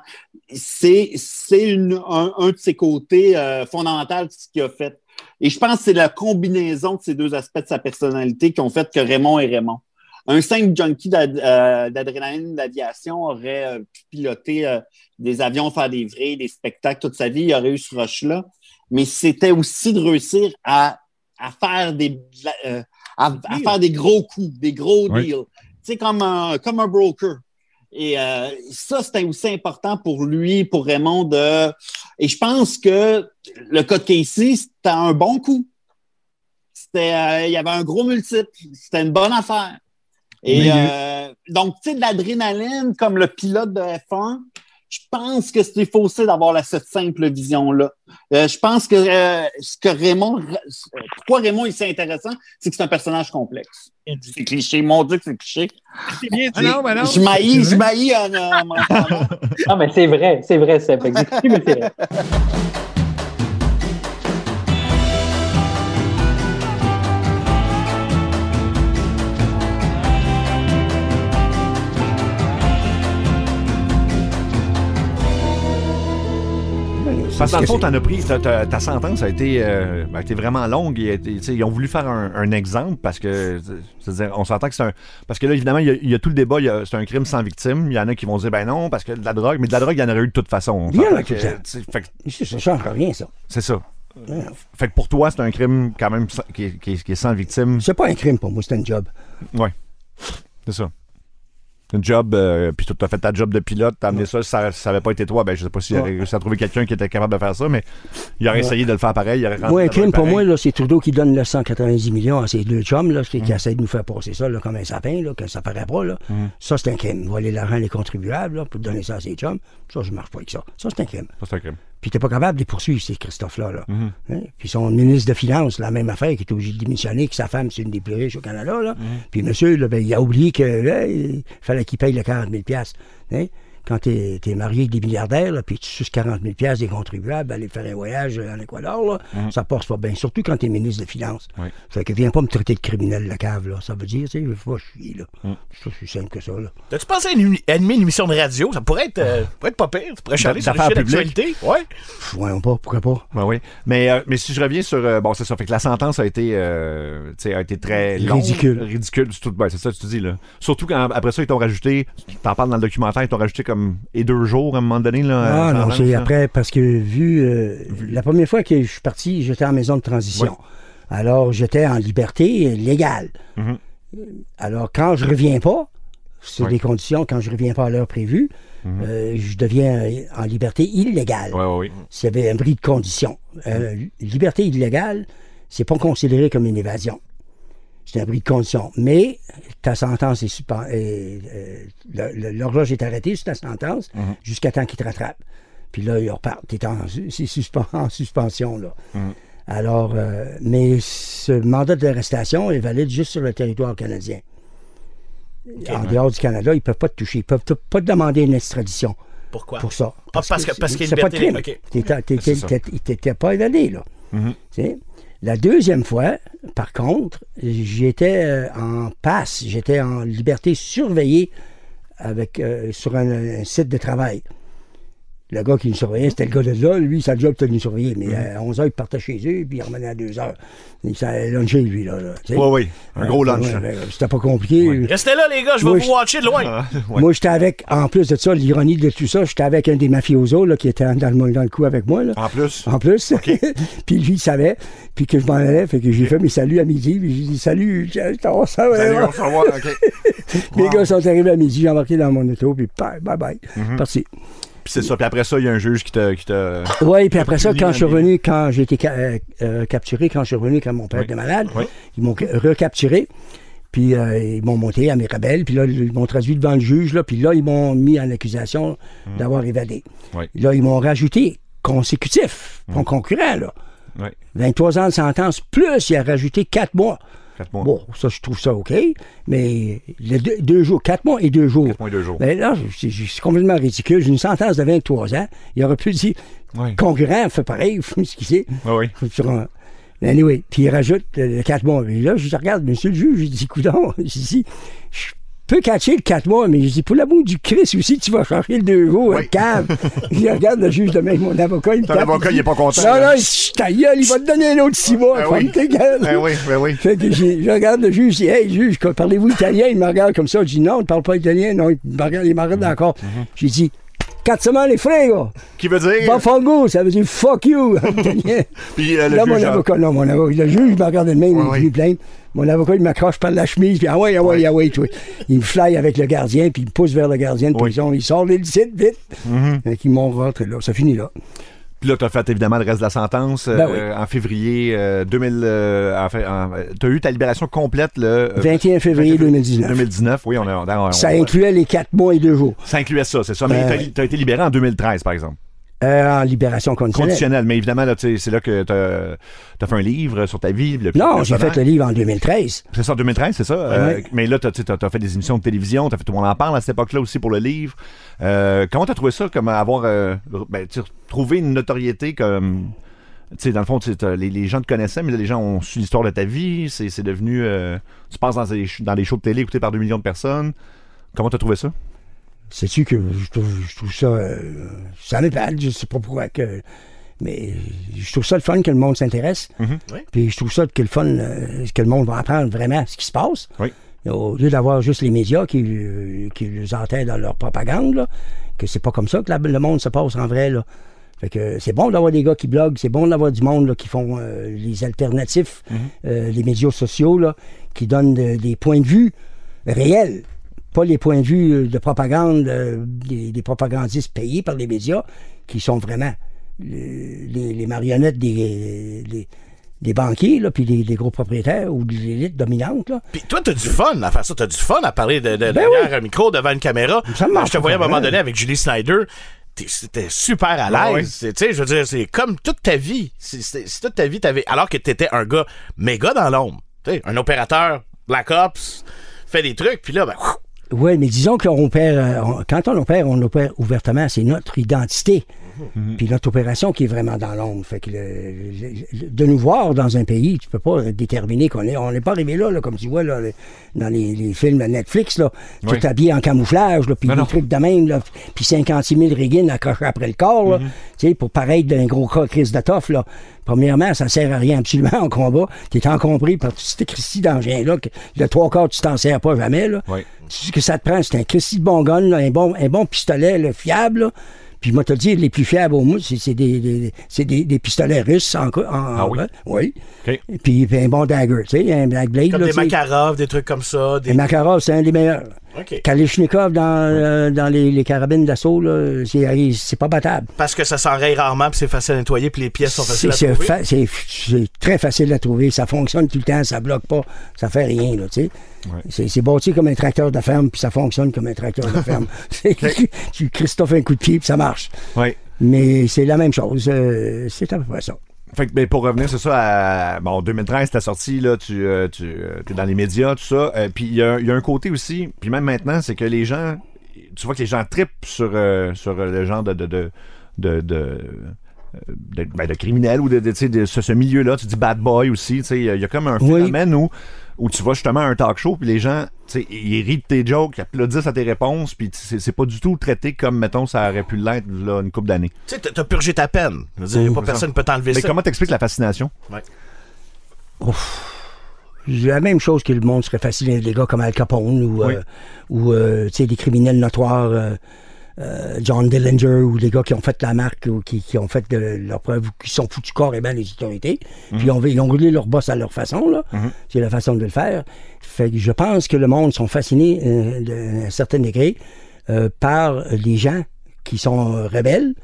C'est, un de ses côtés euh, fondamentaux de ce qu'il a fait. Et je pense que c'est la combinaison de ces deux aspects de sa personnalité qui ont fait que Raymond est Raymond. Un simple junkie euh, d'adrénaline d'aviation aurait euh, pu piloter euh, des avions, faire des vrais, des spectacles toute sa vie. Il aurait eu ce rush-là. Mais c'était aussi de réussir à, à faire des euh, à, à faire des gros coups, des gros Oui. deals. Tu sais, comme un, comme un broker. Et euh, ça, c'était aussi important pour lui, pour Raymond de. Et je pense que le cas de Casey, c'était un bon coup. C'était, euh, il y avait un gros multiple. C'était une bonne affaire. Et Mais- euh, donc, tu sais, de l'adrénaline comme le pilote de F1, je pense que c'est faussé d'avoir la- cette simple vision-là. Euh, je pense que euh, ce que Raymond, pourquoi Raymond est si intéressant, c'est que c'est un personnage complexe. C'est cliché, mon Dieu que c'est cliché. C'est bien Ah dit. non, ben non. Je maillis, je maillis en, en. Non, mais c'est vrai, c'est vrai, c'est fait que- mais c'est vrai. Parce que dans le fond, c'est- t'en as pris, ta, ta- ta sentence a été, euh, ben, a été vraiment longue. Et, ils ont voulu faire un, un exemple parce que, c'est-à-dire, on s'entend que c'est un. Parce que là, évidemment, il y a, il y a tout le débat, il y a- c'est un crime sans victime. Il y en a qui vont dire, ben non, parce que de la drogue, mais de la drogue, il y en aurait eu de toute façon. Il y en a que, fait Ça, change rien, ça. c'est ça. Fait que pour toi, c'est un crime quand même sans- qui, est- qui est- qui est sans victime. C'est pas un crime pour moi, c'est un job. Ouais. C'est ça. C'est un job, euh, puis tu as fait ta job de pilote, t'as amené ça, ça, ça avait pas été toi, ben je sais pas s'il aurait Ouais. réussi à trouver quelqu'un qui était capable de faire ça, mais il aurait Ouais. essayé de le faire pareil. Aurait drogue crime pour moi, là, c'est Trudeau qui donne le 190 millions à ces deux chums là, qui, qui Mm. essaient de nous faire passer ça là, comme un sapin, là, que ça paraît pas. Là. Mm. Ça, c'est un crime. Voler l'argent des contribuables là, pour donner ça à ces chums, ça, je marche pas avec ça. Ça, c'est un crime. Ça, c'est un crime. Puis t'es pas capable de les poursuivre, ces Christophe-là. Là. Mhm. Hein? Puis son ministre de Finances, la même affaire, qui est obligé de démissionner, que sa femme, c'est une des plus riches au Canada. Là. Mhm. Puis monsieur, là, ben, il a oublié que là, il fallait qu'il paye le 40 000 hein? Quand t'es es marié avec des milliardaires, là, puis tu suces 40 000 des contribuables, aller faire un voyage en Équateur, là, Mhm. ça passe pas bien. Surtout quand t'es ministre de Finances. Oui. Fait que viens pas me traiter de criminel, la cave, là. Ça veut dire, tu sais, faut pas chier, là. Mhm. Ça, c'est simple que ça, là. T'as-tu pensé à une- animer une émission de radio? Ça pourrait être, euh, pourrait être pas pire. Tu pourrais chialer sur d'actualité. Ouais. Voyons pas, pourquoi pas? Ben oui. Mais, euh, mais si je reviens sur. euh, bon, c'est ça. Fait que la sentence a été, euh, tu sais, a été très longue. Ridicule. Ridicule. C'est ben, c'est ça que tu dis, là. Surtout quand, après ça, ils t'ont rajouté. T'en parles dans le documentaire, ils t'ont rajouté comme. Et deux jours à un moment donné, là. Ah non, c'est après, parce que vu, euh, la première fois que je suis parti, j'étais en maison de transition. Alors, j'étais en liberté euh, légale. Mhm. Alors, quand je reviens pas, sur des conditions, quand je reviens pas à l'heure prévue, Mhm. euh, je deviens euh, en liberté illégale. Ouais, ouais. S'il y avait un bris de conditions. Euh, liberté illégale, c'est pas considéré comme une évasion. C'est un bris de conditions. Mais ta sentence est euh, L'horloge est arrêtée sur ta sentence Mhm. jusqu'à temps qu'il te rattrape. Puis là, il repart. T'es en, en suspension, là. Mhm. Alors, euh, mais ce mandat d'arrestation est valide juste sur le territoire canadien. en dehors du Canada, ils ne peuvent pas te toucher. Ils ne peuvent pas te demander une extradition Pourquoi? pour ça. Ah, parce que- parce qu'il y a c'est pas de crime. ok. T'étais- t'étais pas évadé, là. Tu sais? La deuxième fois, par contre, j'étais euh, en passe, j'étais en liberté surveillée avec, euh, sur un, un site de travail. Le gars qui nous surveillait, c'était le gars de là. Lui, sa job, c'était de nous surveiller. Mais à 11 h, il partait chez eux, puis il revenait à 2 h. Il s'est lunché, lui, là. Ouais, ouais. Un gros lunch. Ouais, C'était pas compliqué. Restez là, les gars, je vais vous watcher de loin. Ah, ouais. Moi, j'étais avec, en plus de ça, l'ironie de tout ça, j'étais avec un des mafiosos là, qui était dans le, dans le coup avec moi. Là. En plus? En plus. puis lui, il savait. Puis que je m'en allais. Fait que j'ai fait mes saluts à midi. Puis j'ai dit Salut, je t'en ça va. Salut, on se revoit. OK. Les gars sont arrivés à midi. J'ai embarqué dans mon auto. Puis bye bye. bye. Mhm. Parti. Puis c'est ça. Puis après ça, il y a un juge qui t'a. Qui. Oui, puis après ça, quand je suis revenu, quand j'ai été euh, euh, capturé, quand je suis revenu, quand mon père Oui. était malade, Oui. ils m'ont ca- recapturé. Puis euh, ils m'ont monté à Mirabel. Puis là, ils m'ont traduit devant le juge. Là, puis là, ils m'ont mis en accusation d'avoir évadé. Hmm. Oui. Là, ils m'ont rajouté consécutif, mon concurrent. Là. Oui. 23 ans de sentence, plus il a rajouté 4 mois. Quatre mois. Bon, ça, je trouve ça OK. Mais les deux, deux jours, 4 mois et 2 jours. Quatre mois et deux jours. Ben là, c'est complètement ridicule. J'ai une sentence de 23 ans. Il aurait pu dire, Oui. concurrent fait pareil, ce qu'il sait. Oui, oui. Sur un- Anyway, puis il rajoute euh, le 4 mois. Et là, je dis, regarde, monsieur le juge, j'ai dit, coudon, j'ai dit, je peux catcher le 4 mois, mais je dis, pour l'amour du Christ aussi, tu vas changer le 2 jours, Oui. le cave. il regarde le juge de même, mon avocat, il me Ton avocat, il est pas content, Non, là. non, il- ta gueule, il va te donner un autre 6 mois. Ben oui. Ben oui, ben oui. Fait que je regarde le juge, je dis, hey, juge, parlez-vous italien? Il me regarde comme ça. Je dis, non, ne parle pas italien. Non, il me regarde, il me regarde encore. J'ai dit, quatre semaines les frères, Qui veut dire? Bafango, ça veut dire fuck you. Puis euh, le Là, mon juge. avocat, non, mon avocat, le juge me regarde de même, Ouais, il me plaint. Mon avocat, il m'accroche par la chemise, puis ah ouais, ah ouais, ah ouais, toi. Il me fly avec le gardien, puis il me pousse vers le gardien de prison. Il sort le site vite. Mhm. Fait qu'ils m'ont rentré là. Ça finit là. Puis là, tu as fait évidemment le reste de la sentence euh, Ben oui. en février euh, 2000. euh, en fait, tu as eu ta libération complète le euh, 21 février 2019. 2019. Oui, on a. on- on- Ça incluait les quatre mois et deux jours. ça incluait ça, c'est ça. Mais Ben tu as, été libéré en 2013, par exemple. Euh, en libération conditionnelle. Conditionnel. Mais évidemment, là, tu c'est là que tu as, fait un livre sur ta vie. le Non, j'ai fait le livre en 2013. C'est ça, en 2013, c'est ça? Euh, mais là, tu as, fait des émissions de télévision, t'as fait tout le monde en parle à cette époque-là aussi pour le livre. Euh, comment tu as trouvé ça, comme avoir ben, tu trouvé une notoriété comme. Tu sais, dans le fond, tu les, les gens te connaissaient, mais là, les gens ont su l'histoire de ta vie. C'est devenu. tu passes dans des, dans des shows de télé écoutés par 2 millions de personnes. Comment tu as trouvé ça? Sais-tu que je trouve, je trouve ça. euh, ça m'épate. Je sais pas pourquoi que. Mais je trouve ça le fun que le monde s'intéresse. Mm-hmm. Puis je trouve ça que le fun, euh, que le monde va apprendre vraiment ce qui se passe. Oui. Au lieu d'avoir juste les médias qui, euh, qui les enterrent dans leur propagande, là, que c'est pas comme ça que la- le monde se passe en vrai. Là. Fait que c'est bon d'avoir des gars qui bloguent, c'est bon d'avoir du monde là, qui font euh, les alternatifs, euh, les médias sociaux, là, qui donnent de- des points de vue réels. Pas les points de vue euh, de propagande euh, des, des propagandistes payés par les médias, qui sont vraiment les, marionnettes des, des, des banquiers, là, puis des, des gros propriétaires ou de l'élite dominante. Là. Puis toi, t'as du fun à faire ça. T'as du fun à parler de, de- Ben derrière oui. un micro, devant une caméra. Ça je te voyais à un moment donné avec Julie Snyder. T'es- C'était super à Ah l'aise. ouais. Tu sais, je veux dire, c'est comme toute ta vie. C'est toute ta vie, t'avais, alors que t'étais un gars méga dans l'ombre. Tu sais, un opérateur, Black Ops, fait des trucs, puis là, ben, ouf, Oui, mais disons qu'on opère, euh, on- quand on opère, on opère ouvertement, c'est notre identité. Puis notre opération qui est vraiment dans l'ombre. Fait que le- le- le- de nous voir dans un pays, tu peux pas déterminer qu'on est. On n'est pas arrivé là, là, comme tu vois là, le- dans les, les films Netflix, là, Oui. tout habillé en camouflage, là, puis des non. trucs de même, là, puis 56 000 régines accrochées après le corps, là, tu sais, pour paraître d'un gros cas crise de toffe, là. Premièrement, ça sert à rien absolument en combat. Tu es encombré par tout ce Christy d'engin-là, que le trois quarts, tu t'en sers pas jamais, là. Oui. Ce que ça te prend, c'est un Christy de bon gun, là, un, bon, un bon pistolet là, fiable. là. Puis moi, te dire, les plus fiables au moins, c'est des, des- c'est des, des pistolets russes en, en Ah oui? oui. OK. Et puis, puis un bon dagger, tu sais, un black blade. comme là, des. Makarov, des trucs comme ça. Des... Un Makarov, c'est un des meilleurs. OK. Kalishnikov dans, euh, dans les, les carabines d'assaut, là, c'est pas battable. Parce que ça s'enraye rarement, puis c'est facile à nettoyer, puis les pièces sont faciles C'est à trouver. fa- c'est- très facile à trouver. Ça fonctionne tout le temps, ça bloque pas, ça fait rien, là, tu sais. C'est- C'est bâti comme un tracteur de ferme, puis ça fonctionne comme un tracteur de ferme. Tu Christophe un coup de pied, puis ça marche. Oui. Mais c'est la même chose. euh, c'est à peu près ça. Fait que, ben, pour revenir, c'est ça, à, bon, 2013, t'as sorti, là, tu, euh, tu es dans les médias, tout ça. euh, puis il y, y a un côté aussi, puis même maintenant, c'est que les gens, tu vois que les gens trippent sur, euh, sur le genre de. de, de, de, de de, ben, de criminels ou de, de, ce, ce milieu-là, tu dis bad boy aussi, tu sais, il y, a- il y a comme un Oui. phénomène où, où tu vois justement un talk show, puis les gens, tu sais, ils rient de tes jokes, ils applaudissent à tes réponses, puis c'est c'est pas du tout traité comme, mettons, ça aurait pu l'être là, une couple d'années. Tu sais, t'as- purgé ta peine. Je veux dire, pas personne ne peut t'enlever Mais ça. comment t'expliques la fascination? C'est la même chose que le monde serait fasciné des gars comme Al Capone ou, Oui. euh, ou euh, tu sais, des criminels notoires, euh, euh, John Dillinger ou des gars qui ont fait la marque ou qui, qui ont fait de leur preuve ou qui sont foutus carrément les autorités. Puis ils ont, ils ont roulé leur boss à leur façon, là. C'est la façon de le faire. Fait que je pense que le monde sont fascinés euh, d'un certain degré euh, par les gens qui sont rebelles,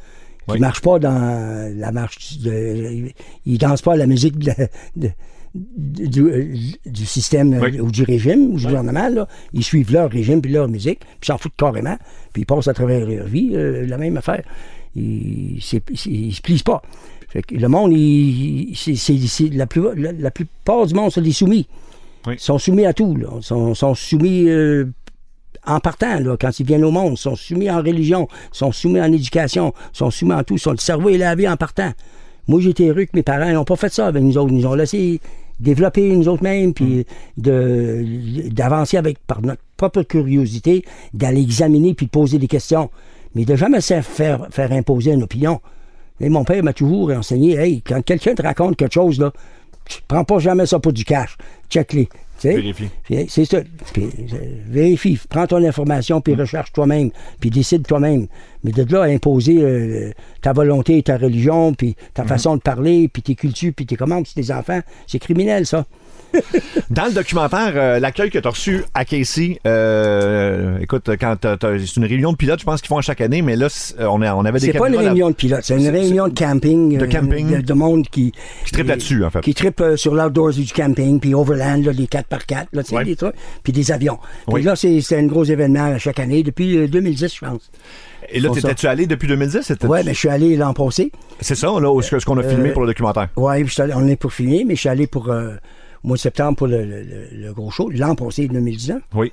qui Oui. marchent pas dans la marche de, ils dansent pas à la musique de- du, euh, du système Oui. ou du régime ou du gouvernement. Là. Ils suivent leur régime puis leur musique, puis ils s'en foutent carrément, puis ils passent à travers leur vie euh, la même affaire. Ils, ils se plient pas. Fait que le monde, il- c'est, c'est- c'est- la, plus, la, la plupart du monde sont des soumis. Oui. Ils sont soumis à tout. Là. Ils sont, sont soumis euh, en partant, là, quand ils viennent au monde. Ils sont soumis en religion, ils sont soumis en éducation, ils sont soumis en tout. Ils sont, le cerveau est lavé en partant. Moi, j'étais heureux que mes parents n'ont pas fait ça avec nous autres. Ils nous ont laissé développer nous autres mêmes, puis de, d'avancer avec par notre propre curiosité, d'aller examiner puis de poser des questions. Mais de jamais se faire, faire imposer une opinion. Et mon père m'a toujours enseigné, hey, quand quelqu'un te raconte quelque chose, là, tu prends pas jamais ça pour du cash. Check-les. Vérifie. C'est ça. Puis, euh, vérifie, prends ton information, puis recherche toi-même, puis décide toi-même. Mais de là à imposer euh, ta volonté, ta religion, puis ta façon de parler, puis tes cultures, puis tes commandes, puis tes enfants, c'est criminel, ça. Dans le documentaire, euh, l'accueil que tu as reçu à Casey, euh, écoute, quand c'est une réunion de pilotes, je pense qu'ils font chaque année, mais là, c'est- on, a- on avait des C'est pas une là- réunion de pilotes, c'est une réunion de camping. de euh, camping. De, de monde qui. Qui trippe là-dessus, en fait. Qui trippe euh, sur l'outdoors du camping, puis overland, là, les 4x4, là, Ouais. des trucs, puis des avions. Puis Oui. là, c'est un gros événement à chaque année, depuis euh, 2010, je pense. Et là, t'étais-tu allé depuis 2010? C'était- Ouais, mais je suis allé l'an passé. C'est ça, là, ce qu'on a filmé Euh, pour le documentaire? Oui, on est pour finir, mais je suis allé pour euh, mois de septembre pour le, le- gros show, l'an passé, 2019. Oui.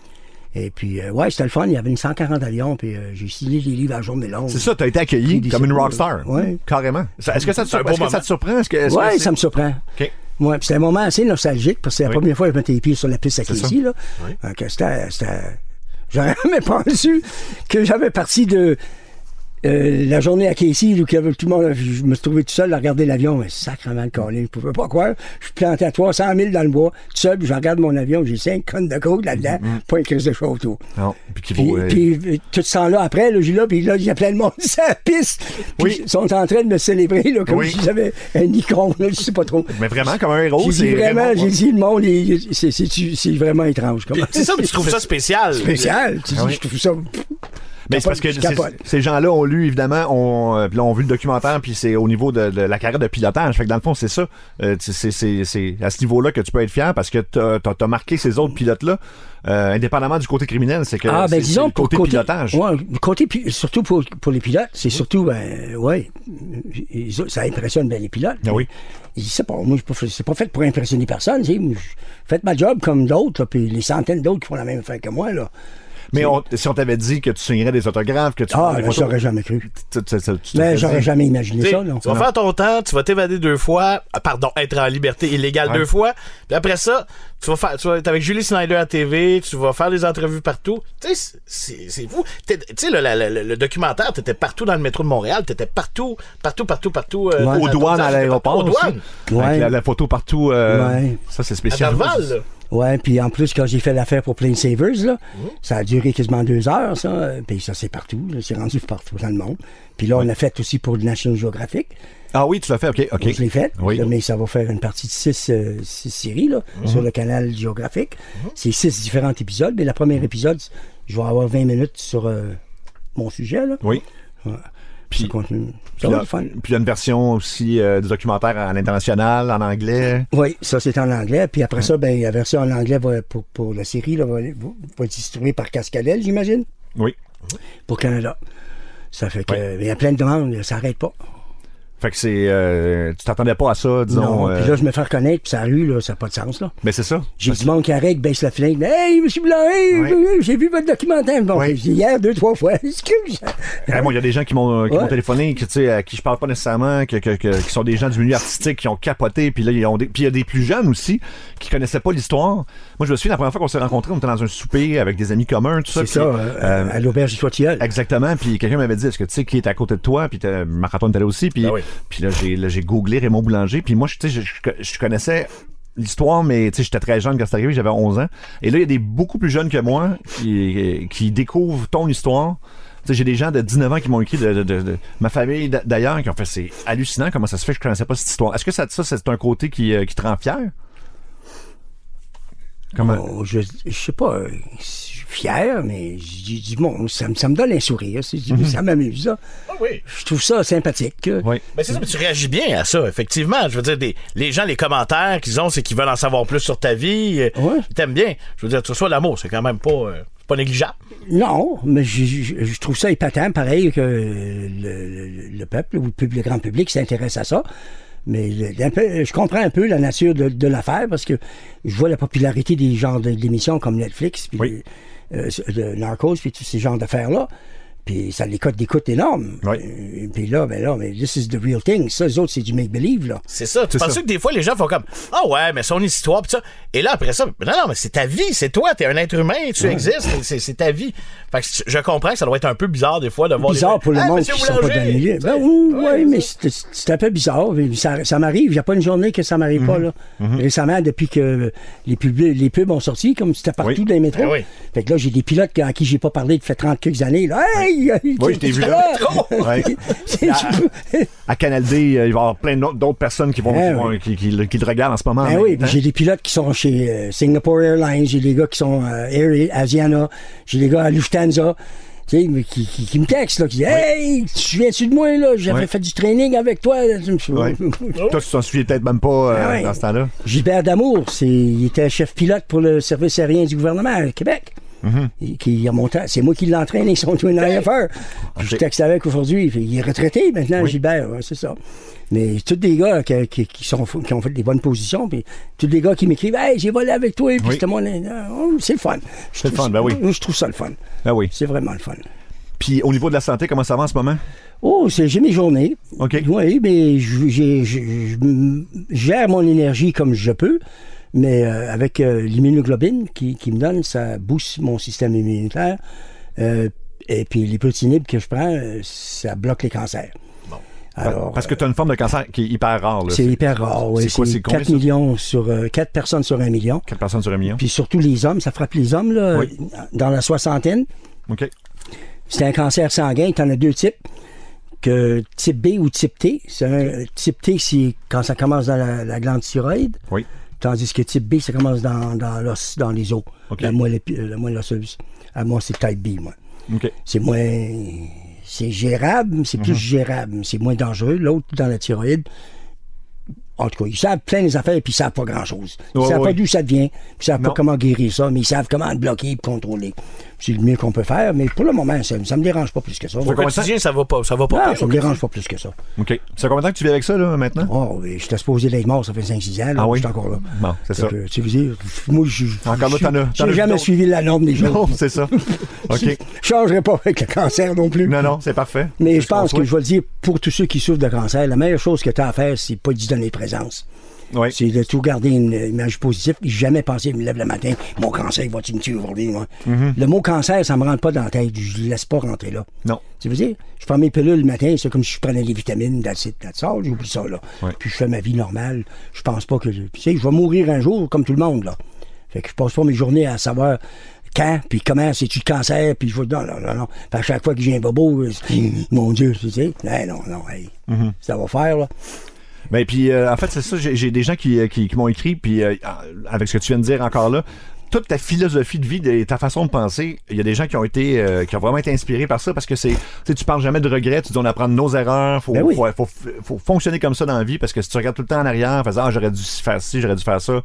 Et puis, euh, ouais, c'était le fun. Il y avait une 140 avions, puis euh, j'ai signé des livres à la journée longue. C'est ça, t'as été accueilli comme une rockstar. ouais. Carrément. Ça- Est-ce que ça te, C'est un sur- beau est-ce que ça moment. te surprend? Est-ce que, est-ce que Ouais, ça me surprend. OK. Ouais, puis c'était un moment assez nostalgique parce que c'est la Oui. première fois que je mettais les pieds sur la piste à Casey. Là. Donc, c'était, c'était- J'aurais jamais pensé que j'avais parti de euh, la journée à Casey, où il y avait tout le monde, je me suis trouvé tout seul à regarder l'avion. Mais sacrement le collier, je pouvais pas croire. Je suis planté à 300 000 dans le bois, tout seul, puis je regarde mon avion, j'ai 5 connes de côte là-dedans, pas une crise de chaud autour. Non. Puis qui Puis, vaut, euh, puis, euh, tout ce temps-là, après, là, j'ai là, puis là, il y a plein de monde sur la piste. Puis Oui. Ils sont en train de me célébrer, là, comme Oui. si j'avais un icône, là, je sais pas trop. Mais vraiment, comme un héros, J'ai dit c'est vraiment, j'ai dit, le monde, c'est- vraiment étrange. C'est ça, mais tu trouves ça spécial. spécial. Tu dis, Ah oui. Je trouve ça. Mais c'est parce que ces gens-là ont lu, évidemment, ont, euh, là, ont vu le documentaire, puis c'est au niveau de, de la carrière de pilotage. Fait que dans le fond, c'est ça. Euh, c'est- à ce niveau-là que tu peux être fier parce que t'as as, marqué ces autres pilotes-là, euh, indépendamment du côté criminel. C'est que Ah, ben disons, le côté, côté pilotage. Ouais, côté, surtout pour, pour les pilotes, c'est surtout, ben, ouais, ça impressionne bien les pilotes. Ah oui. C'est pas, moi, c'est pas fait pour impressionner personne, tu Faites ma job comme d'autres, puis les centaines d'autres qui font la même affaire que moi, là. Mais on- si on t'avait dit que tu signerais des autographes, que tu Ah, ben, j'aurais jamais cru. tu- tu- tu- tu te Mais j'aurais jamais imaginé T'sais, ça, non. Tu vas faire ton temps, tu vas t'évader deux fois, ah, pardon, être en liberté illégale Ouais. deux fois, puis après ça, tu vas faire, tu vas être avec Julie Snyder à TV, tu vas faire des entrevues partout. Tu sais, c'est fou. T'es- Tu sais, le, le, le- le documentaire, t'étais partout dans le métro de Montréal, t'étais partout, partout, partout, partout. euh, Ouais. Aux douanes à l'aéroport Aux aussi. douanes. Ouais. La, la photo partout. euh, Ouais. Ça, c'est À spécial. Là. Ouais, puis en plus, quand j'ai fait l'affaire pour Plain Savers, là, Mhm. ça a duré quasiment deux heures, ça. Puis ça, c'est partout. C'est rendu partout dans le monde. Puis là, on a fait aussi pour National Geographic. Ah oui, tu l'as fait, OK. OK. Je l'ai fait. Oui. Mhm. Mais ça va faire une partie de six, euh, six séries là, sur le canal géographique. C'est six différents épisodes. Mais le premier épisode, je vais avoir 20 minutes sur euh, mon sujet. Là. Oui. Puis- ça continue. Puis Ça va là- être fun. puis il y a une version aussi euh, du documentaire à l'international, en anglais. Oui, ça c'est en anglais. Puis après ça, ben, la version en anglais va, pour, pour la série là, va, être distribuée par Cascadel, j'imagine, Oui. pour Canada. Ça fait que Ouais. il y a plein de demandes, ça n'arrête pas. Fait que c'est. euh, tu t'attendais pas à ça, disons. non, euh, puis là, je me fais reconnaître, puis ça rue, là, ça n'a pas de sens. là. mais c'est ça. J'ai du monde qui arrête, baisse la fenêtre. Hey, monsieur Blanc, hey, hey, j'ai vu votre documentaire. Bon, dit hier deux, trois fois. Excuse. Eh, moi, il y a des gens qui m'ont qui m'ont Ouais. téléphoné, qui, tu sais, à qui je parle pas nécessairement, que, que- que- qui sont des gens du milieu artistique, qui ont capoté, puis là, ils ont des- puis il y a des plus jeunes aussi, qui connaissaient pas l'histoire. Moi, je me souviens, la première fois qu'on s'est rencontrés, on était dans un souper avec des amis communs, tout ça. C'est ça, euh, euh, à l'auberge du. Exactement, puis quelqu'un m'avait dit, est-ce que tu sais qui est à côté de toi, puis Marc-Antoine était là aussi, puis Ah oui. puis là, j'ai là, j'ai googlé Raymond Boulanger, puis moi, je- tu sais, je, je- connaissais l'histoire, mais tu sais, j'étais très jeune quand c'est arrivé, j'avais 11 ans. Et là, il y a des beaucoup plus jeunes que moi qui, qui découvrent ton histoire. Tu sais, j'ai des gens de 19 ans qui m'ont écrit de, de- de- de- ma famille d'ailleurs qui ont fait c'est hallucinant comment ça se fait que je connaissais pas cette histoire. Est-ce que ça, ça c'est un côté qui, euh, qui te rend fier? Comment? Oh, je, je sais pas, euh, je suis fier, mais j'ai du bon, ça, me- ça me donne un sourire. c'est- Ça m'amuse. ça. Ah oui. Je trouve ça sympathique. Oui. Mais c'est ça, mais tu réagis bien à ça, effectivement. Je veux dire, des, les gens, les commentaires qu'ils ont, c'est qu'ils veulent en savoir plus sur ta vie. euh. Ils t'aiment bien. Je veux dire, tu reçois l'amour, c'est quand même pas, euh, pas négligeable. Non, mais je, je- je trouve ça épatant, pareil que le, le- le peuple ou le, le grand public s'intéresse à ça. Mais peu- je comprends un peu la nature de, de l'affaire parce que je vois la popularité des genres d'émissions comme Netflix, puis Oui. euh, de Narcos, puis tous ces genres d'affaires-là. Puis ça les cote d'écoute énormes. Oui. Puis là, ben là, mais this is the real thing. Ça, les autres, c'est du make-believe, là. C'est ça. Tu C'est penses ça. que des fois, les gens font comme Ah ouais, mais son histoire, pis ça. Et là, après ça, non, non, mais c'est ta vie, c'est toi, t'es un être humain, tu existes, c'est- c'est ta vie. Fait que je comprends que ça doit être un peu bizarre des fois de voir. bizarre les... pour le Ah, monde qui sont pas dans le milieu. Ben oui, ouais, oui, mais c'est c'est un peu bizarre. Ça, ça m'arrive. Il n'y a pas une journée que ça m'arrive Mhm. pas. Là. Récemment, depuis que les pubs, les pubs ont sorti, comme c'était partout Oui. dans les métros. Ben oui. Fait que là, j'ai des pilotes à qui j'ai pas parlé depuis 30 quelques années. Là. Hey! Oui, je t'ai vu là. Ouais. À Canal D, euh, il va y avoir plein d'autres personnes qui vont, Ah qui, vont- oui. qui, qui- qui te regardent en ce moment. Ben oui, temps. j'ai des pilotes qui sont chez euh, Singapore Airlines, j'ai des gars qui sont euh, Air Asiana, j'ai des gars à Lufthansa. Tu sais, mais qui, qui, qui me textent, là, qui disent Hey, tu te souviens-tu de moi, là? J'avais fait du training avec toi. Ouais. Toi, tu t'en souviens peut-être même pas euh, Ah dans ce temps-là. Gilbert Damour, il était chef pilote pour le service aérien du gouvernement à Québec. Mm-hmm. Qui c'est moi qui l'ai entraîné, son twin IFR. Je Ok. texte avec aujourd'hui. Il est retraité maintenant, Gilbert, ouais, c'est ça. Mais tous des gars qui, qui- qui sont, qui ont fait des bonnes positions, puis tous des gars qui m'écrivent Hey, j'ai volé avec toi, puis Oui. c'était mon. Oh, c'est le fun. Je C'est le fun, ça- ben oui. Je trouve ça le fun. Ah oui. C'est vraiment le fun. Puis au niveau de la santé, comment ça va en ce moment? Oh, c'est, j'ai mes journées. OK. Oui, mais je, je- je gère mon énergie comme je peux, mais euh, avec euh, l'immunoglobine qui, qui me donne, ça booste mon système immunitaire. Euh, Et puis l'hypotinib que je prends, ça bloque les cancers. Alors, Parce que tu as une forme de cancer qui est hyper rare. c'est hyper rare. oui. C'est quoi, c'est combien, 4 ça? millions sur euh, 4 personnes sur un million. 4 personnes sur un million. Puis surtout les hommes, ça frappe les hommes là, Oui. dans la soixantaine. OK. C'est un cancer sanguin, tu en as deux types. Que type B ou type T. C'est un, type T, c'est quand ça commence dans la, la glande thyroïde. Oui. Tandis que type B, ça commence dans, dans, l'os, dans les os. OK. La moelle, épi- la moelle osseuse. À moi, c'est type B, moi. C'est moins. C'est gérable, c'est Mhm. plus gérable. C'est moins dangereux. L'autre, dans la thyroïde, en tout cas, ils savent plein des affaires et puis ils savent pas grand-chose. Ils Ouais, savent ouais. pas d'où ça vient, puis ils savent Non. pas comment guérir ça, mais ils savent comment le bloquer et contrôler. C'est le mieux qu'on peut faire, mais pour le moment, ça, ça me dérange pas plus que ça. Au quotidien, ça va pas. Ça va pas. Pire, ça me dérange pas plus que ça. OK. Ça fait combien de temps que tu vis avec ça, là, maintenant? Oh, oui, j'étais supposé d'être mort, ça fait 5-6 ans, là, Ah oui? je suis encore là. Bon, c'est ça. que, tu veux dire, moi, je Encore là, t'en as- j'ai jamais suivi la norme des gens. Non, c'est ça. OK. Je changerai pas avec le cancer non plus. Non, non, c'est parfait. Mais je pense que je vais le dire pour tous ceux qui souffrent de cancer, la meilleure chose que tu as à faire, c'est pas d'y donner présence. Oui. C'est de tout garder une image positive. J'ai jamais pensé, je me lève le matin, mon cancer, il va-tu me tuer aujourd'hui, moi? Mm-hmm. Le mot cancer, ça me rentre pas dans la tête. Je le laisse pas rentrer là. Non. Tu veux dire? Je prends mes pilules le matin, c'est comme si je prenais des vitamines, d'acide, ça, j'oublie ça, là. Puis je fais ma vie normale. Je pense pas que. Tu sais, je vais mourir un jour, comme tout le monde, là. Fait que je passe pas mes journées à savoir quand, puis comment, c'est-tu le cancer, puis je vais. Non, non, non, non. Fait que chaque fois que j'ai un bobo, euh, mon Dieu, tu sais. Non, non, non, hey. Mm-hmm. Ça va faire, là. Ben, puis, euh, en fait, c'est ça, j'ai j'ai des gens qui, euh, qui, qui m'ont écrit, puis euh, avec ce que tu viens de dire encore là, toute ta philosophie de vie, de- ta façon de penser, il y a des gens qui ont été, euh, qui ont vraiment été inspirés par ça parce que c'est, tu parles jamais de regrets, tu dis on apprend de nos erreurs, faut, Ben oui. faut, faut, faut fonctionner comme ça dans la vie parce que si tu regardes tout le temps en arrière, en faisant ah, j'aurais dû faire ci, j'aurais dû faire ça. Ouais,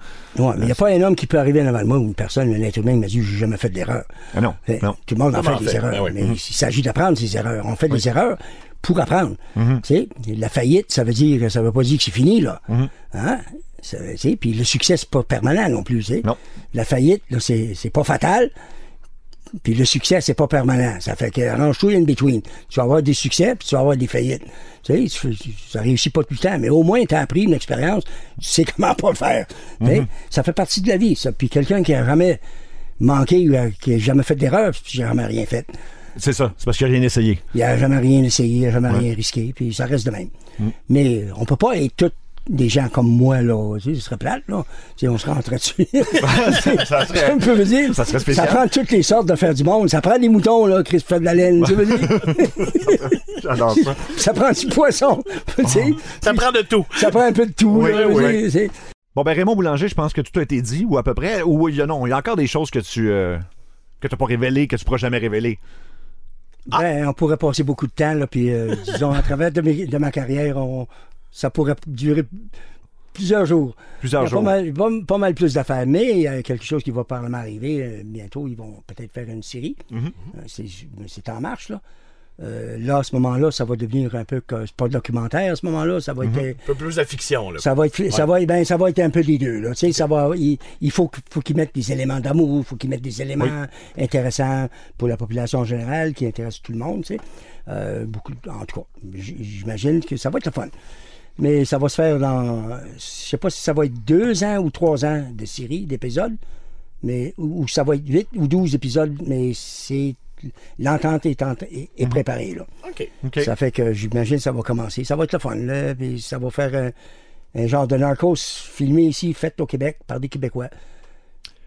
mais il n'y a pas un homme qui peut arriver devant moi ou une personne, un être humain qui m'a dit j'ai jamais fait d'erreur. Ah non, Fait, non. Tout le monde en fait des erreurs. ben oui. Mais il s'agit d'apprendre ces erreurs. On fait des erreurs pour apprendre. Sais, La faillite, ça veut dire ça veut pas dire que c'est fini, là. Mm-hmm. Hein? Ça Puis le succès, c'est pas permanent non plus. Non. La faillite, là, c'est pas fatal. Puis le succès, c'est pas permanent. Ça fait que arrange-toi in between. Tu vas avoir des succès, puis tu vas avoir des faillites. Tu sais, ça réussit pas tout le temps, mais au moins, tu as appris une expérience. Tu sais comment pas le faire. Sais, Ça fait partie de la vie, ça. Puis quelqu'un qui a jamais manqué, ou qui a jamais fait d'erreur, puis jamais rien fait. C'est ça, c'est parce qu'il n'y a rien essayé. Il a jamais rien essayé, il a jamais rien risqué, puis ça reste de même. Mais on peut pas être tous des gens comme moi, là. Tu sais, ce serait plate, là. Tu sais, on se rentrait dessus. ça serait- dire. ça serait spécial. prend toutes les sortes de faire du monde. Ça prend des moutons, là, Chris fait de la laine. Tu veux dire? J'adore ça. ça prend du poisson. tu sais. Ça prend de tout. Ça prend un peu de tout. Oui, là, oui. tu Bon, ben Raymond Boulanger, je pense que tout a été dit, ou à peu près, ou il y a, non, il y a encore des choses que tu euh, que t'as pas révélées, que tu pourras jamais révéler. Ben, on pourrait passer beaucoup de temps, là, puis euh, disons, à travers de, mes- de ma carrière, on- ça pourrait durer plusieurs jours. Plusieurs Il y a jours. Pas mal, pas, pas mal plus d'affaires, mais il y a quelque chose qui va probablement arriver euh, bientôt. Ils vont peut-être faire une série. Mm-hmm. Euh, c'est, c'est en marche, là. Euh, là, à ce moment-là, ça va devenir un peu que c'est pas documentaire à ce moment-là, ça va être euh, Un peu plus de fiction, là. ça va être ça va être ben, ça va être un peu des deux là, tu sais ça va il, il faut faut qu'ils mettent des éléments d'amour, il faut qu'ils mettent des éléments intéressants pour la population en général qui intéressent tout le monde, tu sais. Euh, beaucoup en tout cas, j'imagine que ça va être le fun. Mais ça va se faire dans je sais pas si ça va être deux ans ou trois ans de série, d'épisodes, mais ou ça va être huit ou douze épisodes, mais c'est l'entente est, est préparée là. Ça fait que j'imagine que ça va commencer. Ça va être le fun, là. Puis ça va faire un, un genre de narcos filmé ici, fait au Québec par des Québécois.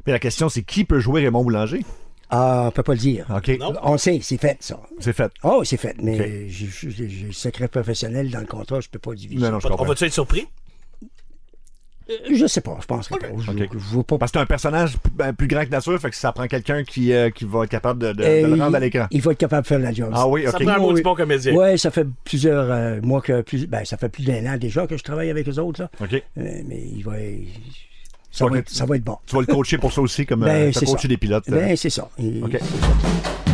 Mais la question, c'est qui peut jouer Raymond Boulanger? Ah, on peut pas le dire. OK. Non. On sait, c'est fait, ça. C'est fait. Oh, c'est fait. Mais j'ai- le secret professionnel dans le contrat, je peux pas le diviser. Non, non, je On va-tu être surpris? Euh, Je sais pas, je pense pas. Je, Ok. je pas. Parce que c'est un personnage ben, plus grand que nature, fait que ça prend quelqu'un qui, euh, qui va être capable de, de- de Euh, le rendre à il- l'écran. Il va être capable de faire la job. Ah oui, Ça OK. prend un mot Oui. du bon comédien. Ouais, ça fait plusieurs euh, mois que plus ben ça fait plus d'un an déjà que je travaille avec eux autres là. OK. Euh, mais il va ça, va être, ça va être bon. Tu vas le coacher pour ça aussi, comme Ben, euh, ça. des pilotes. euh. Ben c'est ça. Et- OK. c'est ça.